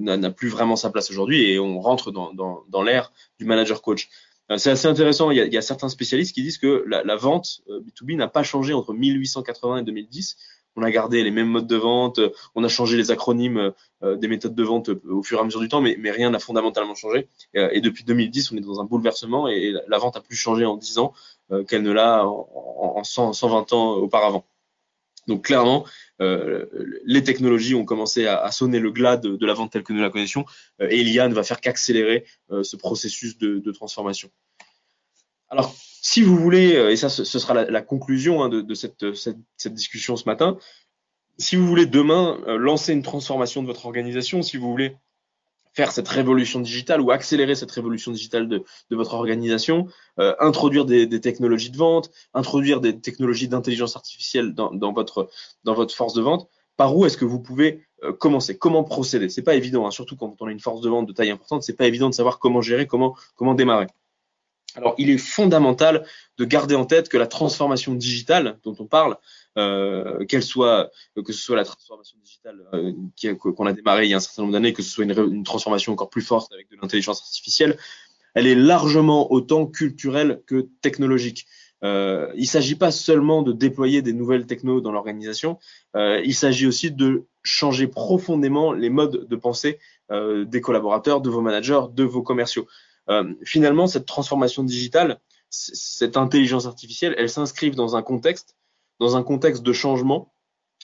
n'a plus vraiment sa place aujourd'hui et on rentre dans, l'ère du manager coach. C'est assez intéressant. Il y, a, il y, a, certains spécialistes qui disent que la, la vente B2B n'a pas changé entre 1880 et 2010 on a gardé les mêmes modes de vente, on a changé les acronymes euh, des méthodes de vente euh, au fur et à mesure du temps, mais, rien n'a fondamentalement changé. Euh, et depuis 2010, on est dans un bouleversement et la vente a plus changé en 10 ans qu'elle ne l'a en, 120 ans auparavant. Donc clairement, les technologies ont commencé à, sonner le glas de, la vente telle que nous la connaissions, et l'IA ne va faire qu'accélérer ce processus de, transformation. Alors, si vous voulez, et ça ce, sera la, conclusion hein, de, cette, cette, discussion ce matin, si vous voulez demain euh, lancer une transformation de votre organisation, si vous voulez faire cette révolution digitale ou accélérer cette révolution digitale de, votre organisation, euh, introduire des, technologies de vente, introduire des technologies d'intelligence artificielle dans, votre, dans votre force de vente, par où est-ce que vous pouvez euh, commencer? Comment procéder? C'est pas évident, hein, surtout quand on a une force de vente de taille importante, c'est pas évident de savoir comment gérer, comment, comment démarrer. Alors, il est fondamental de garder en tête que la transformation digitale dont on parle, euh, qu'elle soit, que ce soit la transformation digitale euh, qu'on a démarré il y a un certain nombre d'années, que ce soit une, transformation encore plus forte avec de l'intelligence artificielle, elle est largement autant culturelle que technologique. Euh, il ne s'agit pas seulement de déployer des nouvelles technos dans l'organisation, euh, il s'agit aussi de changer profondément les modes de pensée euh, des collaborateurs, de vos managers, de vos commerciaux. Euh, finalement, cette transformation digitale, cette intelligence artificielle, elle s'inscrivent dans un contexte, dans un contexte de changement,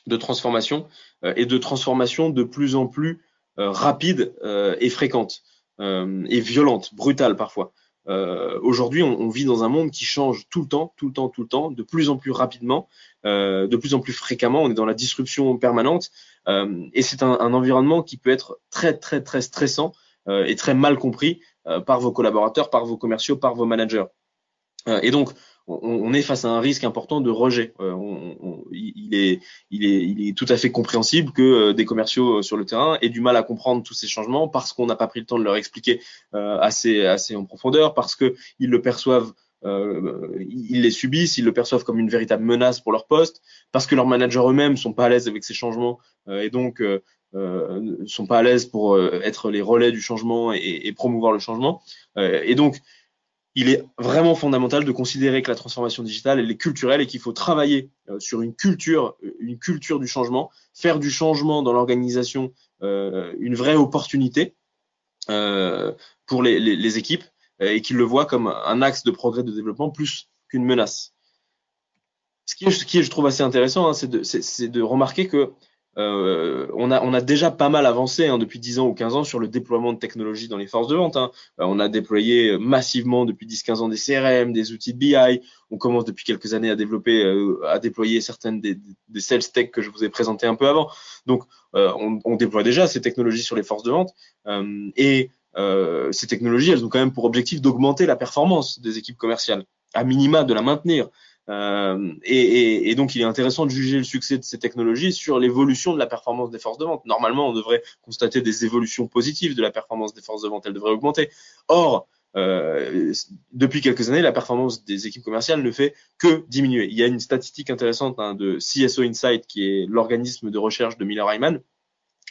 de transformation euh, et de transformation de plus en plus euh, rapide et fréquente et violente, brutale parfois. Aujourd'hui, on, vit dans un monde qui change tout le temps, tout le temps, tout le temps, de plus en plus rapidement, de plus en plus fréquemment. On est dans la disruption permanente et c'est un, environnement qui peut être très, très, très stressant et très mal compris par vos collaborateurs, par vos commerciaux, par vos managers. Euh, et donc, on, est face à un risque important de rejet. Euh, on, il, est, il, est, il est tout à fait compréhensible que euh, des commerciaux euh, sur le terrain aient du mal à comprendre tous ces changements parce qu'on n'a pas pris le temps de leur expliquer assez, assez en profondeur, parce qu'ils le perçoivent euh, ils les subissent, ils le perçoivent comme une véritable menace pour leur poste, parce que leurs managers eux-mêmes sont pas à l'aise avec ces changements euh, et donc euh, sont pas à l'aise pour être les relais du changement et, et promouvoir le changement. et donc il est vraiment fondamental de considérer que la transformation digitale elle est culturelle et qu'il faut travailler euh, sur une culture, une culture du changement, faire du changement dans l'organisation euh, une vraie opportunité euh, pour les, les équipes et qu'ils le voient comme un axe de progrès de développement plus qu'une menace. Ce qui, est, ce qui est, je trouve assez intéressant, hein, c'est de, de, remarquer que euh, on, a, on a déjà pas mal avancé hein, depuis 10 ans ou 15 ans sur le déploiement de technologies dans les forces de vente. Hein. Euh, on a déployé massivement depuis 10-15 ans des CRM, des outils de BI. On commence depuis quelques années à développer, euh, à déployer certaines des, des sales tech que je vous ai présenté un peu avant. Donc, euh, on, on, déploie déjà ces technologies sur les forces de vente. Euh, ces technologies, elles ont quand même pour objectif d'augmenter la performance des équipes commerciales, à minima de la maintenir. Euh, et, donc, il est intéressant de juger le succès de ces technologies sur l'évolution de la performance des forces de vente. Normalement, on devrait constater des évolutions positives de la performance des forces de vente. Elle devrait augmenter. Or, euh, depuis quelques années, la performance des équipes commerciales ne fait que diminuer. Il y a une statistique intéressante hein, de CSO Insight, qui est l'organisme de recherche de Miller Hyman,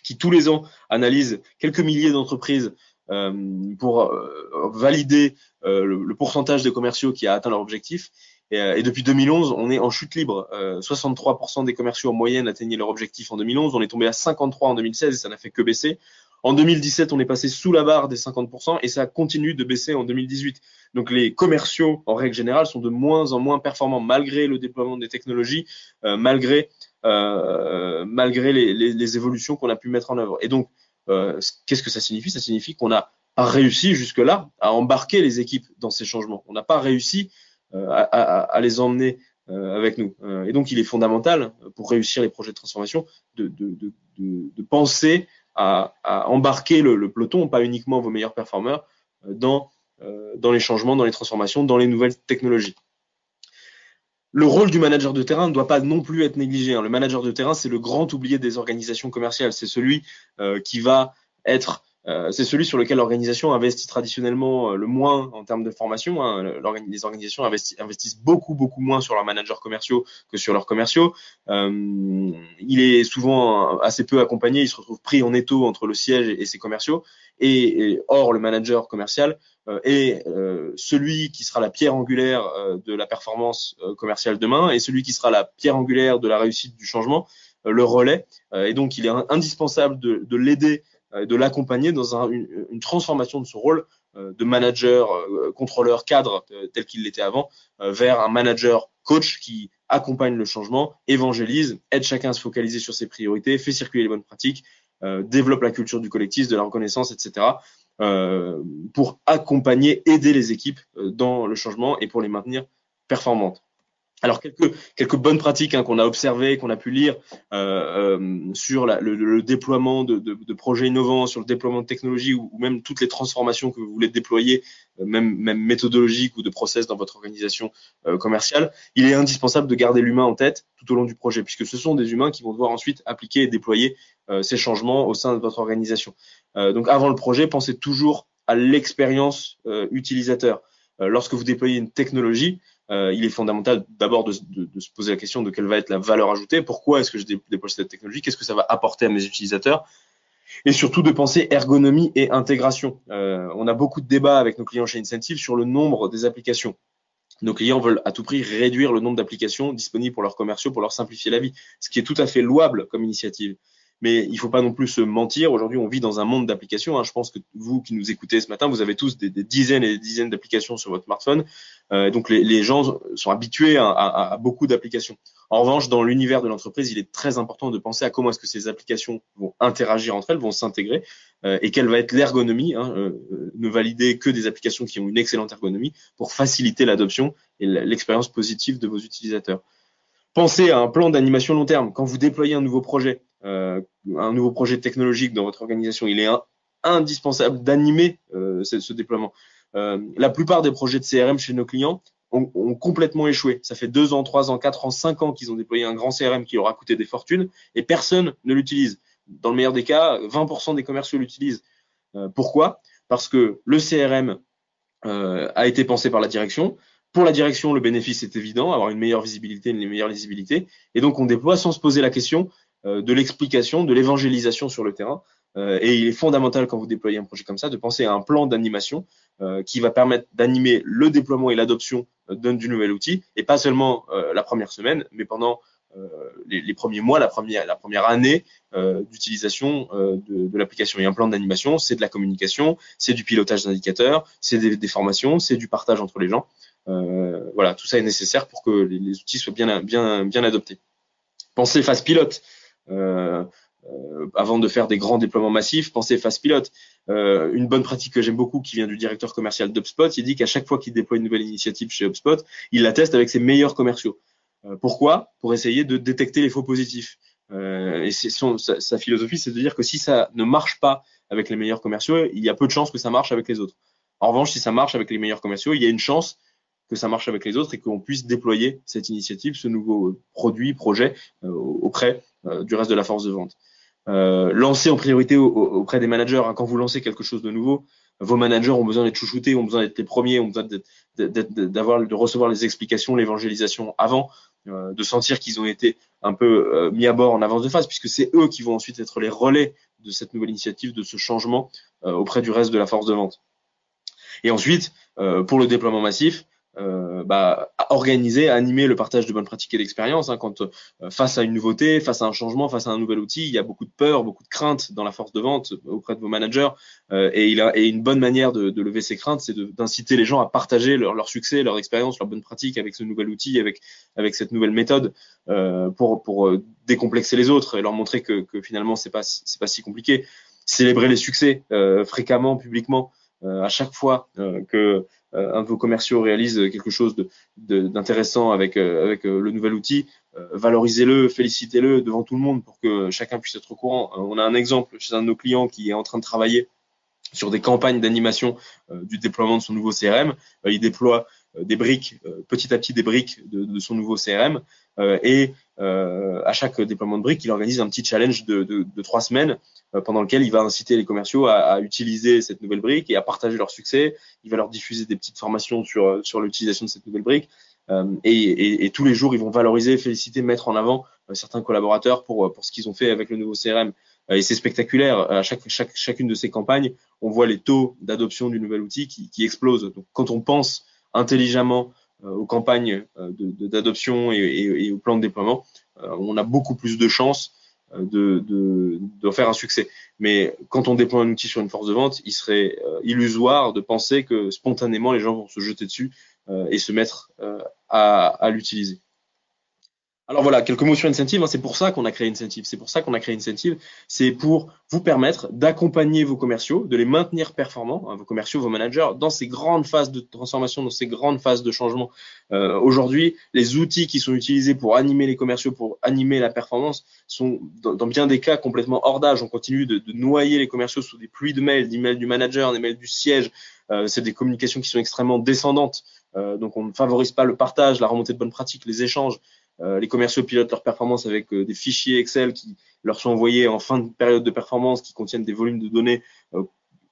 qui tous les ans analyse quelques milliers d'entreprises pour euh, valider euh, le, pourcentage des commerciaux qui a atteint leur objectif. Et, euh, depuis 2011, on est en chute libre. Euh, 63% des commerciaux en moyenne atteignaient leur objectif en 2011. On est tombé à 53 en 2016 et ça n'a fait que baisser. En 2017, on est passé sous la barre des 50% et ça continue de baisser en 2018. Donc les commerciaux, en règle générale, sont de moins en moins performants malgré le déploiement des technologies, euh, malgré euh, malgré les, les, les évolutions qu'on a pu mettre en œuvre. Et donc, euh, qu'est-ce que ça signifie? Ça signifie qu'on a réussi jusque-là à embarquer les équipes dans ces changements. On n'a pas réussi euh, à, les emmener euh, avec nous. Et donc, il est fondamental pour réussir les projets de transformation de, de, penser à, embarquer le, peloton, pas uniquement vos meilleurs performeurs, dans les changements, dans les transformations, dans les nouvelles technologies. Le rôle du manager de terrain ne doit pas non plus être négligé. Hein. Le manager de terrain, c'est le grand oublié des organisations commerciales. C'est celui euh, qui va être euh, c'est celui sur lequel l'organisation investit traditionnellement euh, le moins en termes de formation. Hein. Les organisations investissent beaucoup, beaucoup moins sur leurs managers commerciaux que sur leurs commerciaux. Euh, il est souvent assez peu accompagné, il se retrouve pris en étau entre le siège et ses commerciaux. Et, et or, le manager commercial euh, est euh, celui qui sera la pierre angulaire de la performance commerciale demain et celui qui sera la pierre angulaire de la réussite du changement, le relais. et donc, il est indispensable de, de l'aider euh, de l'accompagner dans un, une, une, transformation de son rôle euh, de manager, euh, contrôleur, cadre tel qu'il l'était avant, vers un manager coach qui accompagne le changement, évangélise, aide chacun à se focaliser sur ses priorités, fait circuler les bonnes pratiques, développe la culture du collectif, de la reconnaissance, etc. pour accompagner, aider les équipes dans le changement et pour les maintenir performantes. Alors quelques bonnes pratiques hein, qu'on a observées, qu'on a pu lire euh, euh, sur le, déploiement de, projets innovants, sur le déploiement de technologies ou, même toutes les transformations que vous voulez déployer, euh, même même méthodologiques ou de process dans votre organisation commerciale. Il est indispensable de garder l'humain en tête tout au long du projet, puisque ce sont des humains qui vont devoir ensuite appliquer et déployer ces changements au sein de votre organisation. donc avant le projet, pensez toujours à l'expérience utilisateur. lorsque vous déployez une technologie, il est fondamental d'abord de, se poser la question de quelle va être la valeur ajoutée, pourquoi est-ce que je déploie cette technologie, qu'est-ce que ça va apporter à mes utilisateurs, et surtout de penser ergonomie et intégration. on a beaucoup de débats avec nos clients chez Incentive sur le nombre des applications. Nos clients veulent à tout prix réduire le nombre d'applications disponibles pour leurs commerciaux pour leur simplifier la vie, ce qui est tout à fait louable comme initiative. Mais il ne faut pas non plus se mentir. Aujourd'hui, on vit dans un monde d'applications. Hein. Je pense que vous qui nous écoutez ce matin, vous avez tous des, dizaines et des dizaines d'applications sur votre smartphone. Euh, donc les, gens sont habitués à, beaucoup d'applications. En revanche, dans l'univers de l'entreprise, il est très important de penser à comment est-ce que ces applications vont interagir entre elles, vont s'intégrer, euh, et quelle va être l'ergonomie. Hein, euh, ne valider que des applications qui ont une excellente ergonomie pour faciliter l'adoption et l'expérience positive de vos utilisateurs. Pensez à un plan d'animation long terme. Quand vous déployez un nouveau projet, un nouveau projet technologique dans votre organisation, il est indispensable d'animer ce, ce, déploiement. Euh, la plupart des projets de CRM chez nos clients ont, complètement échoué. Ça fait deux ans, trois ans, quatre ans, cinq ans qu'ils ont déployé un grand CRM qui leur a coûté des fortunes et personne ne l'utilise. Dans le meilleur des cas, 20% des commerciaux l'utilisent. Euh, pourquoi? Parce que le CRM euh, a été pensé par la direction. Pour la direction, le bénéfice est évident, avoir une meilleure visibilité, une meilleure lisibilité. Et donc, on déploie sans se poser la question de l'explication, de l'évangélisation sur le terrain. et il est fondamental quand vous déployez un projet comme ça de penser à un plan d'animation euh, qui va permettre d'animer le déploiement et l'adoption euh, du nouvel outil, et pas seulement euh, la première semaine, mais pendant les, premiers mois, la première, année d'utilisation de, de l'application. Et un plan d'animation, c'est de la communication, c'est du pilotage d'indicateurs, c'est des, formations, c'est du partage entre les gens. voilà, tout ça est nécessaire pour que les, les, outils soient bien, bien, bien adoptés. Pensez phase pilote. Euh, euh, avant de faire des grands déploiements massifs, pensez phase pilote. Euh, une bonne pratique que j'aime beaucoup, qui vient du directeur commercial d'UpSpot, il dit qu'à chaque fois qu'il déploie une nouvelle initiative chez HubSpot, il la teste avec ses meilleurs commerciaux. Pourquoi? Pour essayer de détecter les faux positifs. Et sa, philosophie, c'est de dire que si ça ne marche pas avec les meilleurs commerciaux, il y a peu de chances que ça marche avec les autres. En revanche, si ça marche avec les meilleurs commerciaux, il y a une chance que ça marche avec les autres et qu'on puisse déployer cette initiative, ce nouveau produit, projet auprès du reste de la force de vente euh, lancer en priorité auprès des managers. Hein. Quand vous lancez quelque chose de nouveau, vos managers ont besoin d'être chouchoutés, ont besoin d'être les premiers, ont besoin d'avoir, de recevoir les explications, l'évangélisation avant, euh, de sentir qu'ils ont été un peu euh, mis à bord en avance de phase, puisque c'est eux qui vont ensuite être les relais de cette nouvelle initiative, de ce changement euh, auprès du reste de la force de vente. Et ensuite, euh, pour le déploiement massif, euh, bah, organiser, animer le partage de bonnes pratiques et d'expériences. Hein, quand euh, face à une nouveauté, face à un changement, face à un nouvel outil, il y a beaucoup de peur, beaucoup de crainte dans la force de vente auprès de vos managers. Euh, et, il a, et une bonne manière de, de lever ces craintes, c'est d'inciter les gens à partager leur, leur succès, leur expérience, leurs bonnes pratiques avec ce nouvel outil, avec, avec cette nouvelle méthode euh, pour, pour décomplexer les autres et leur montrer que, que finalement c'est pas c'est pas si compliqué. Célébrer les succès fréquemment, publiquement. À chaque fois que euh, un de vos commerciaux réalise quelque chose d'intéressant avec, euh, avec euh, le nouvel outil, valorisez-le, félicitez-le devant tout le monde pour que chacun puisse être au courant. On a un exemple chez un de nos clients qui est en train de travailler sur des campagnes d'animation du déploiement de son nouveau CRM. il déploie des briques, petit à petit des briques de, son nouveau CRM. et à chaque déploiement de briques, il organise un petit challenge de, trois semaines euh, pendant lequel il va inciter les commerciaux à, utiliser cette nouvelle brique et à partager leur succès. Il va leur diffuser des petites formations sur, euh, sur l'utilisation de cette nouvelle brique. Euh, et, tous les jours, ils vont valoriser, féliciter, mettre en avant certains collaborateurs pour, pour ce qu'ils ont fait avec le nouveau CRM. et c'est spectaculaire. À chaque, chaque, chacune de ces campagnes, on voit les taux d'adoption du nouvel outil qui, qui explosent. Donc, quand on pense intelligemment aux campagnes d'adoption et, au plan de déploiement, on a beaucoup plus de chances de, faire un succès. Mais quand on déploie un outil sur une force de vente, il serait euh, illusoire de penser que spontanément les gens vont se jeter dessus euh, et se mettre euh, à l'utiliser. Alors voilà, quelques mots sur Incentive. Hein. c'est pour ça qu'on a créé Incentive. C'est pour ça qu'on a créé Incentive. C'est pour vous permettre d'accompagner vos commerciaux, de les maintenir performants, hein, vos commerciaux, vos managers, dans ces grandes phases de transformation, dans ces grandes phases de changement. Euh, Aujourd'hui, les outils qui sont utilisés pour animer les commerciaux, pour animer la performance, sont dans, bien des cas complètement hors d'âge. On continue de, de, noyer les commerciaux sous des pluies de mails, d'emails du manager, des mails du siège. Euh, c'est des communications qui sont extrêmement descendantes. Euh, donc on ne favorise pas le partage, la remontée de bonnes pratiques, les échanges. Euh, les commerciaux pilotent leur performance avec euh, des fichiers Excel qui leur sont envoyés en fin de période de performance, qui contiennent des volumes de données euh,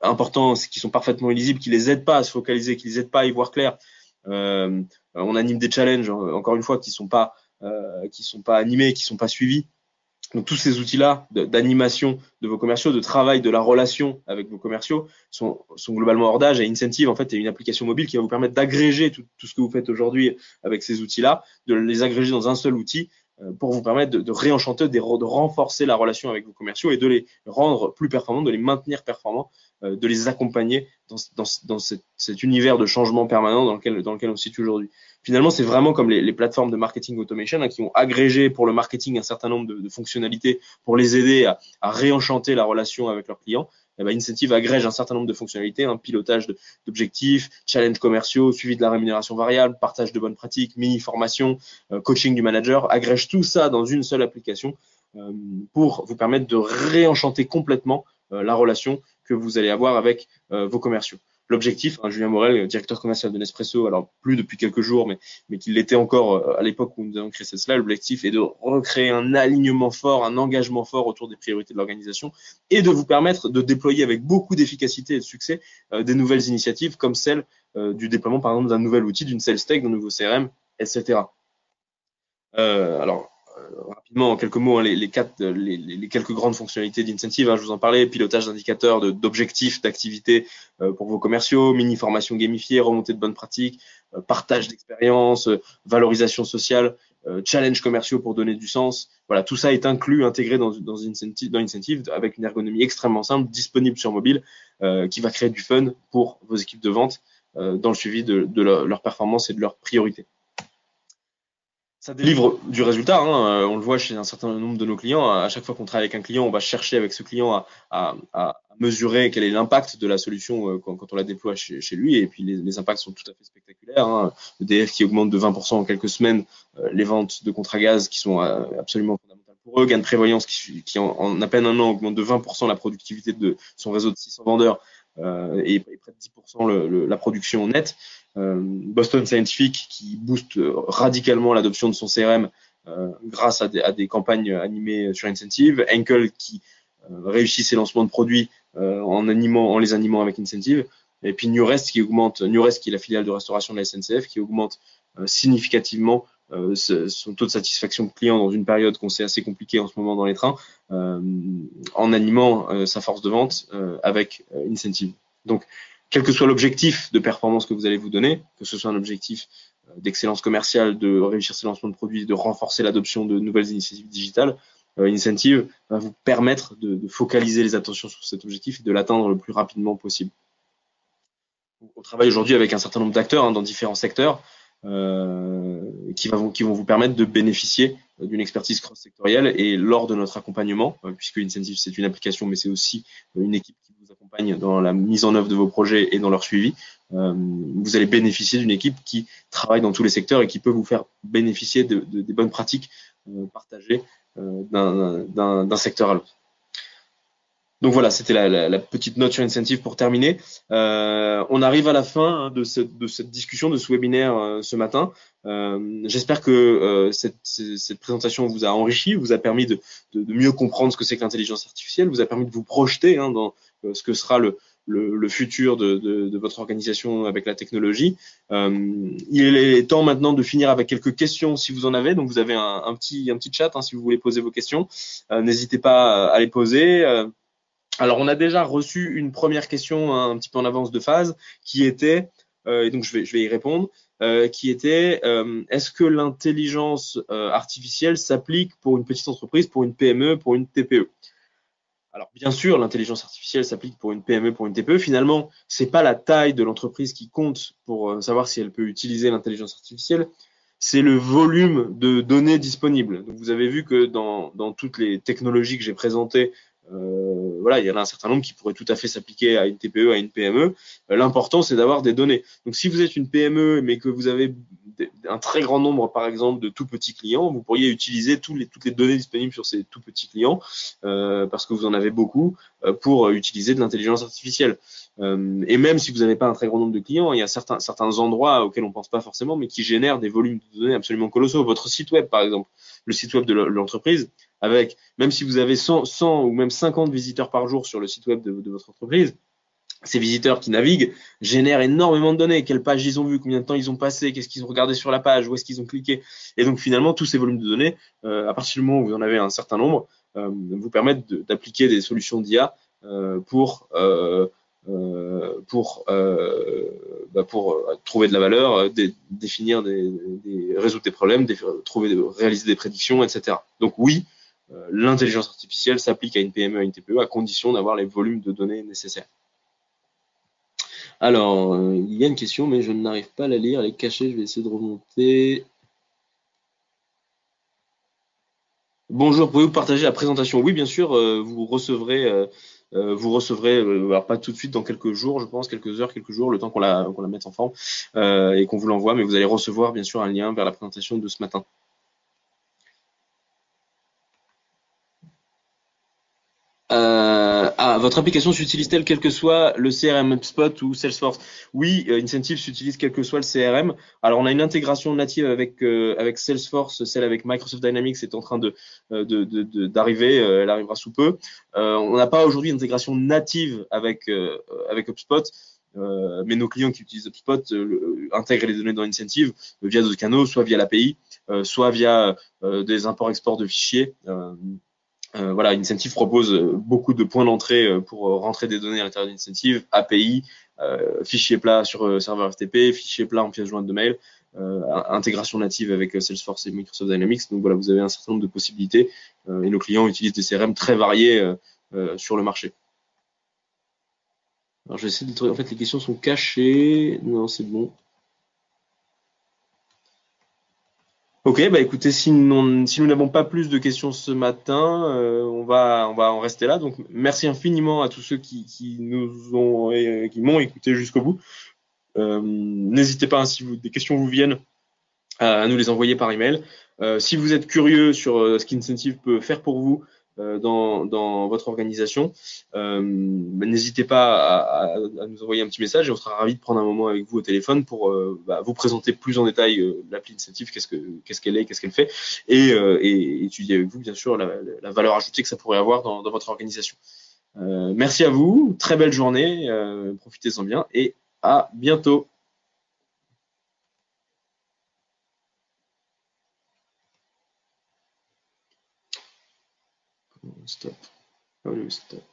importants, qui sont parfaitement illisibles, qui les aident pas à se focaliser, qui les aident pas à y voir clair. on anime des challenges, encore une fois, qui sont pas qui sont pas animés, qui sont pas suivis. Donc tous ces outils-là d'animation de vos commerciaux, de travail de la relation avec vos commerciaux sont, globalement hors d'âge et Incentive en fait est une application mobile qui va vous permettre d'agréger tout, tout, ce que vous faites aujourd'hui avec ces outils-là, de les agréger dans un seul outil pour vous permettre de, de réenchanter, de, renforcer la relation avec vos commerciaux et de les rendre plus performants, de les maintenir performants, euh, de les accompagner dans, cet, univers de changement permanent dans lequel, on se situe aujourd'hui finalement, c'est vraiment comme les, plateformes de marketing automation hein, qui ont agrégé pour le marketing un certain nombre de, de fonctionnalités pour les aider à, à, réenchanter la relation avec leurs clients. Eh ben, Incentive agrège un certain nombre de fonctionnalités, un pilotage d'objectifs, challenge commerciaux, suivi de la rémunération variable, partage de bonnes pratiques, mini-formation, euh, coaching du manager, agrège tout ça dans une seule application euh, pour vous permettre de réenchanter complètement euh, la relation que vous allez avoir avec vos commerciaux l'objectif, hein, Julien Morel, directeur commercial de Nespresso, alors plus depuis quelques jours, mais, mais qu'il l'était encore euh, à l'époque où nous avons créé cela, l'objectif est de recréer un alignement fort, un engagement fort autour des priorités de l'organisation et de vous permettre de déployer avec beaucoup d'efficacité et de succès euh, des nouvelles initiatives comme celle euh, du déploiement par exemple d'un nouvel outil, d'une sales tech, d'un nouveau CRM, etc. alors, euh, rapidement en quelques mots hein, les, quatre, les, les, quelques grandes fonctionnalités d'incentive. Hein, je vous en parlais pilotage d'indicateurs, d'objectifs, d'activités euh, pour vos commerciaux, mini formation gamifiée, remontée de bonnes pratiques, euh, partage d'expériences, valorisation sociale, challenge commerciaux pour donner du sens. Voilà, tout ça est inclus, intégré dans, dans, incentive, avec une ergonomie extrêmement simple, disponible sur mobile, qui va créer du fun pour vos équipes de vente dans le suivi de, de leur performance et de leurs priorités ça délivre du résultat. Hein. Euh, on le voit chez un certain nombre de nos clients. À chaque fois qu'on travaille avec un client, on va chercher avec ce client à, à, à mesurer quel est l'impact de la solution euh, quand, quand, on la déploie chez, chez, lui. Et puis les, les, impacts sont tout à fait spectaculaires. Hein. Le DF qui augmente de 20% en quelques semaines, euh, les ventes de contrats gaz qui sont absolument fondamentales pour eux, gain de prévoyance qui, qui en, en, à peine un an augmente de 20% la productivité de son réseau de 600 vendeurs euh, et, près de 10% le, le, la production nette. Euh, Boston Scientific qui booste radicalement l'adoption de son CRM euh, grâce à des, campagnes animées sur Incentive. Enkel qui réussit ses lancements de produits en, les animant avec Incentive. Et puis Newrest qui augmente, Newrest qui est la filiale de restauration de la SNCF, qui augmente significativement euh, son taux de satisfaction client dans une période qu'on sait assez compliquée en ce moment dans les trains, euh, en animant euh, sa force de vente avec Incentive. Donc, quel que soit l'objectif de performance que vous allez vous donner, que ce soit un objectif d'excellence commerciale, de réussir ses lancements de produits, de renforcer l'adoption de nouvelles initiatives digitales, Incentive va vous permettre de, focaliser les attentions sur cet objectif et de l'atteindre le plus rapidement possible. On travaille aujourd'hui avec un certain nombre d'acteurs hein, dans différents secteurs. Euh, qui, vont vous permettre de bénéficier d'une expertise cross-sectorielle. Et lors de notre accompagnement, euh, puisque Incentive c'est une application, mais c'est aussi une équipe qui dans la mise en œuvre de vos projets et dans leur suivi, euh, vous allez bénéficier d'une équipe qui travaille dans tous les secteurs et qui peut vous faire bénéficier de, de, des bonnes pratiques partagées d'un secteur à l'autre. Donc voilà, c'était la, petite note sur Incentive pour terminer. Euh, on arrive à la fin hein, de, cette, discussion, de ce webinaire euh, ce matin. Euh, J'espère que euh, cette, présentation vous a enrichi, vous a permis de, mieux comprendre ce que c'est que l'intelligence artificielle, vous a permis de vous projeter hein, dans euh, ce que sera le, futur de, votre organisation avec la technologie. il est temps maintenant de finir avec quelques questions si vous en avez. Donc vous avez un, petit, chat hein, si vous voulez poser vos questions. N'hésitez pas à les poser. Alors, on a déjà reçu une première question un petit peu en avance de phase qui était, euh, et donc je vais, je vais y répondre, euh, qui était euh, est-ce que l'intelligence euh, artificielle s'applique pour une petite entreprise, pour une PME, pour une TPE alors bien sûr, l'intelligence artificielle s'applique pour une PME, pour une TPE. Finalement, c'est pas la taille de l'entreprise qui compte pour euh, savoir si elle peut utiliser l'intelligence artificielle, c'est le volume de données disponibles. Vous avez vu que dans toutes les technologies que j'ai présentées euh, voilà, il y en a un certain nombre qui pourraient tout à fait s'appliquer à une TPE, à une PME. Euh, l'important, c'est d'avoir des données. Donc, si vous êtes une PME, mais que vous avez un très grand nombre, par exemple, de tout petits clients, vous pourriez utiliser toutes les données disponibles sur ces tout petits clients, euh, parce que vous en avez beaucoup, euh, pour utiliser de l'intelligence artificielle. Euh, et même si vous n'avez pas un très grand nombre de clients, il y a certains, certains endroits auxquels on pense pas forcément, mais qui génèrent des volumes de données absolument colossaux. Votre site web, par exemple, le site web de l'entreprise, avec, même si vous avez 100, 100 ou même 50 visiteurs par jour sur le site web de, votre entreprise, ces visiteurs qui naviguent génèrent énormément de données. Quelles pages ils ont vues, combien de temps ils ont passé, qu'est-ce qu'ils ont regardé sur la page, où est-ce qu'ils ont cliqué. Et donc finalement, tous ces volumes de données, euh, à partir du moment où vous en avez un certain nombre, euh, vous permettent d'appliquer des solutions d'IA euh, pour pour bah pour trouver de la valeur, définir des, des, résoudre des problèmes, trouver, réaliser des prédictions, etc. Donc oui, l'intelligence artificielle s'applique à une PME, à une TPE, à condition d'avoir les volumes de données nécessaires. Alors, euh, il y a une question, mais je n'arrive pas à la lire. Elle est cachée. Je vais essayer de remonter. Bonjour, pouvez-vous partager la présentation? Oui, bien sûr. Euh, vous recevrez, euh, vous recevrez, pas tout de suite, dans quelques jours, je pense, quelques heures, quelques jours, le temps qu'on la mette en forme et qu'on vous l'envoie. Mais vous allez recevoir, bien sûr, un lien vers la présentation de ce matin. Ah, votre application s'utilise-t-elle quel que soit le CRM HubSpot ou Salesforce? Oui, euh, Incentive s'utilise quel que soit le CRM. Alors, on a une intégration native avec euh, avec Salesforce, celle avec Microsoft Dynamics est en train de euh, d'arriver, elle arrivera sous peu. on n'a pas aujourd'hui une intégration native avec avec HubSpot. mais nos clients qui utilisent HubSpot intègrent les données dans Incentive via d'autres canaux, soit via l'API, soit via des imports-exports de fichiers. Euh, voilà, Incentive propose euh, beaucoup de points d'entrée euh, pour rentrer des données à l'intérieur d'Incentive, API, fichier plat sur serveur FTP, fichier plat en pièce jointe de mail, intégration native avec Salesforce et Microsoft Dynamics. Donc voilà, vous avez un certain nombre de possibilités et nos clients utilisent des CRM très variés sur le marché. Alors je vais essayer de trouver. En fait, les questions sont cachées. Non, c'est bon. Ok, bah écoutez, si, nous n'avons pas plus de questions ce matin, euh, on va on va en rester là. Donc merci infiniment à tous ceux qui, qui nous ont qui m'ont écouté jusqu'au bout. Euh, n'hésitez pas, hein, si vous, des questions vous viennent, à, nous les envoyer par email. Euh, si vous êtes curieux sur ce qu'Incentive peut faire pour vous, euh, dans, dans, votre organisation, euh, n'hésitez pas à, à, nous envoyer un petit message et on sera ravi de prendre un moment avec vous au téléphone pour euh, bah, vous présenter plus en détail l'appli Incentive, qu'est-ce que qu'est-ce qu'elle est, qu'est-ce qu'elle fait, et, et, étudier avec vous bien sûr la, la, valeur ajoutée que ça pourrait avoir dans, dans votre organisation. merci à vous, très belle journée, profitez-en bien et à bientôt. Stop. How do?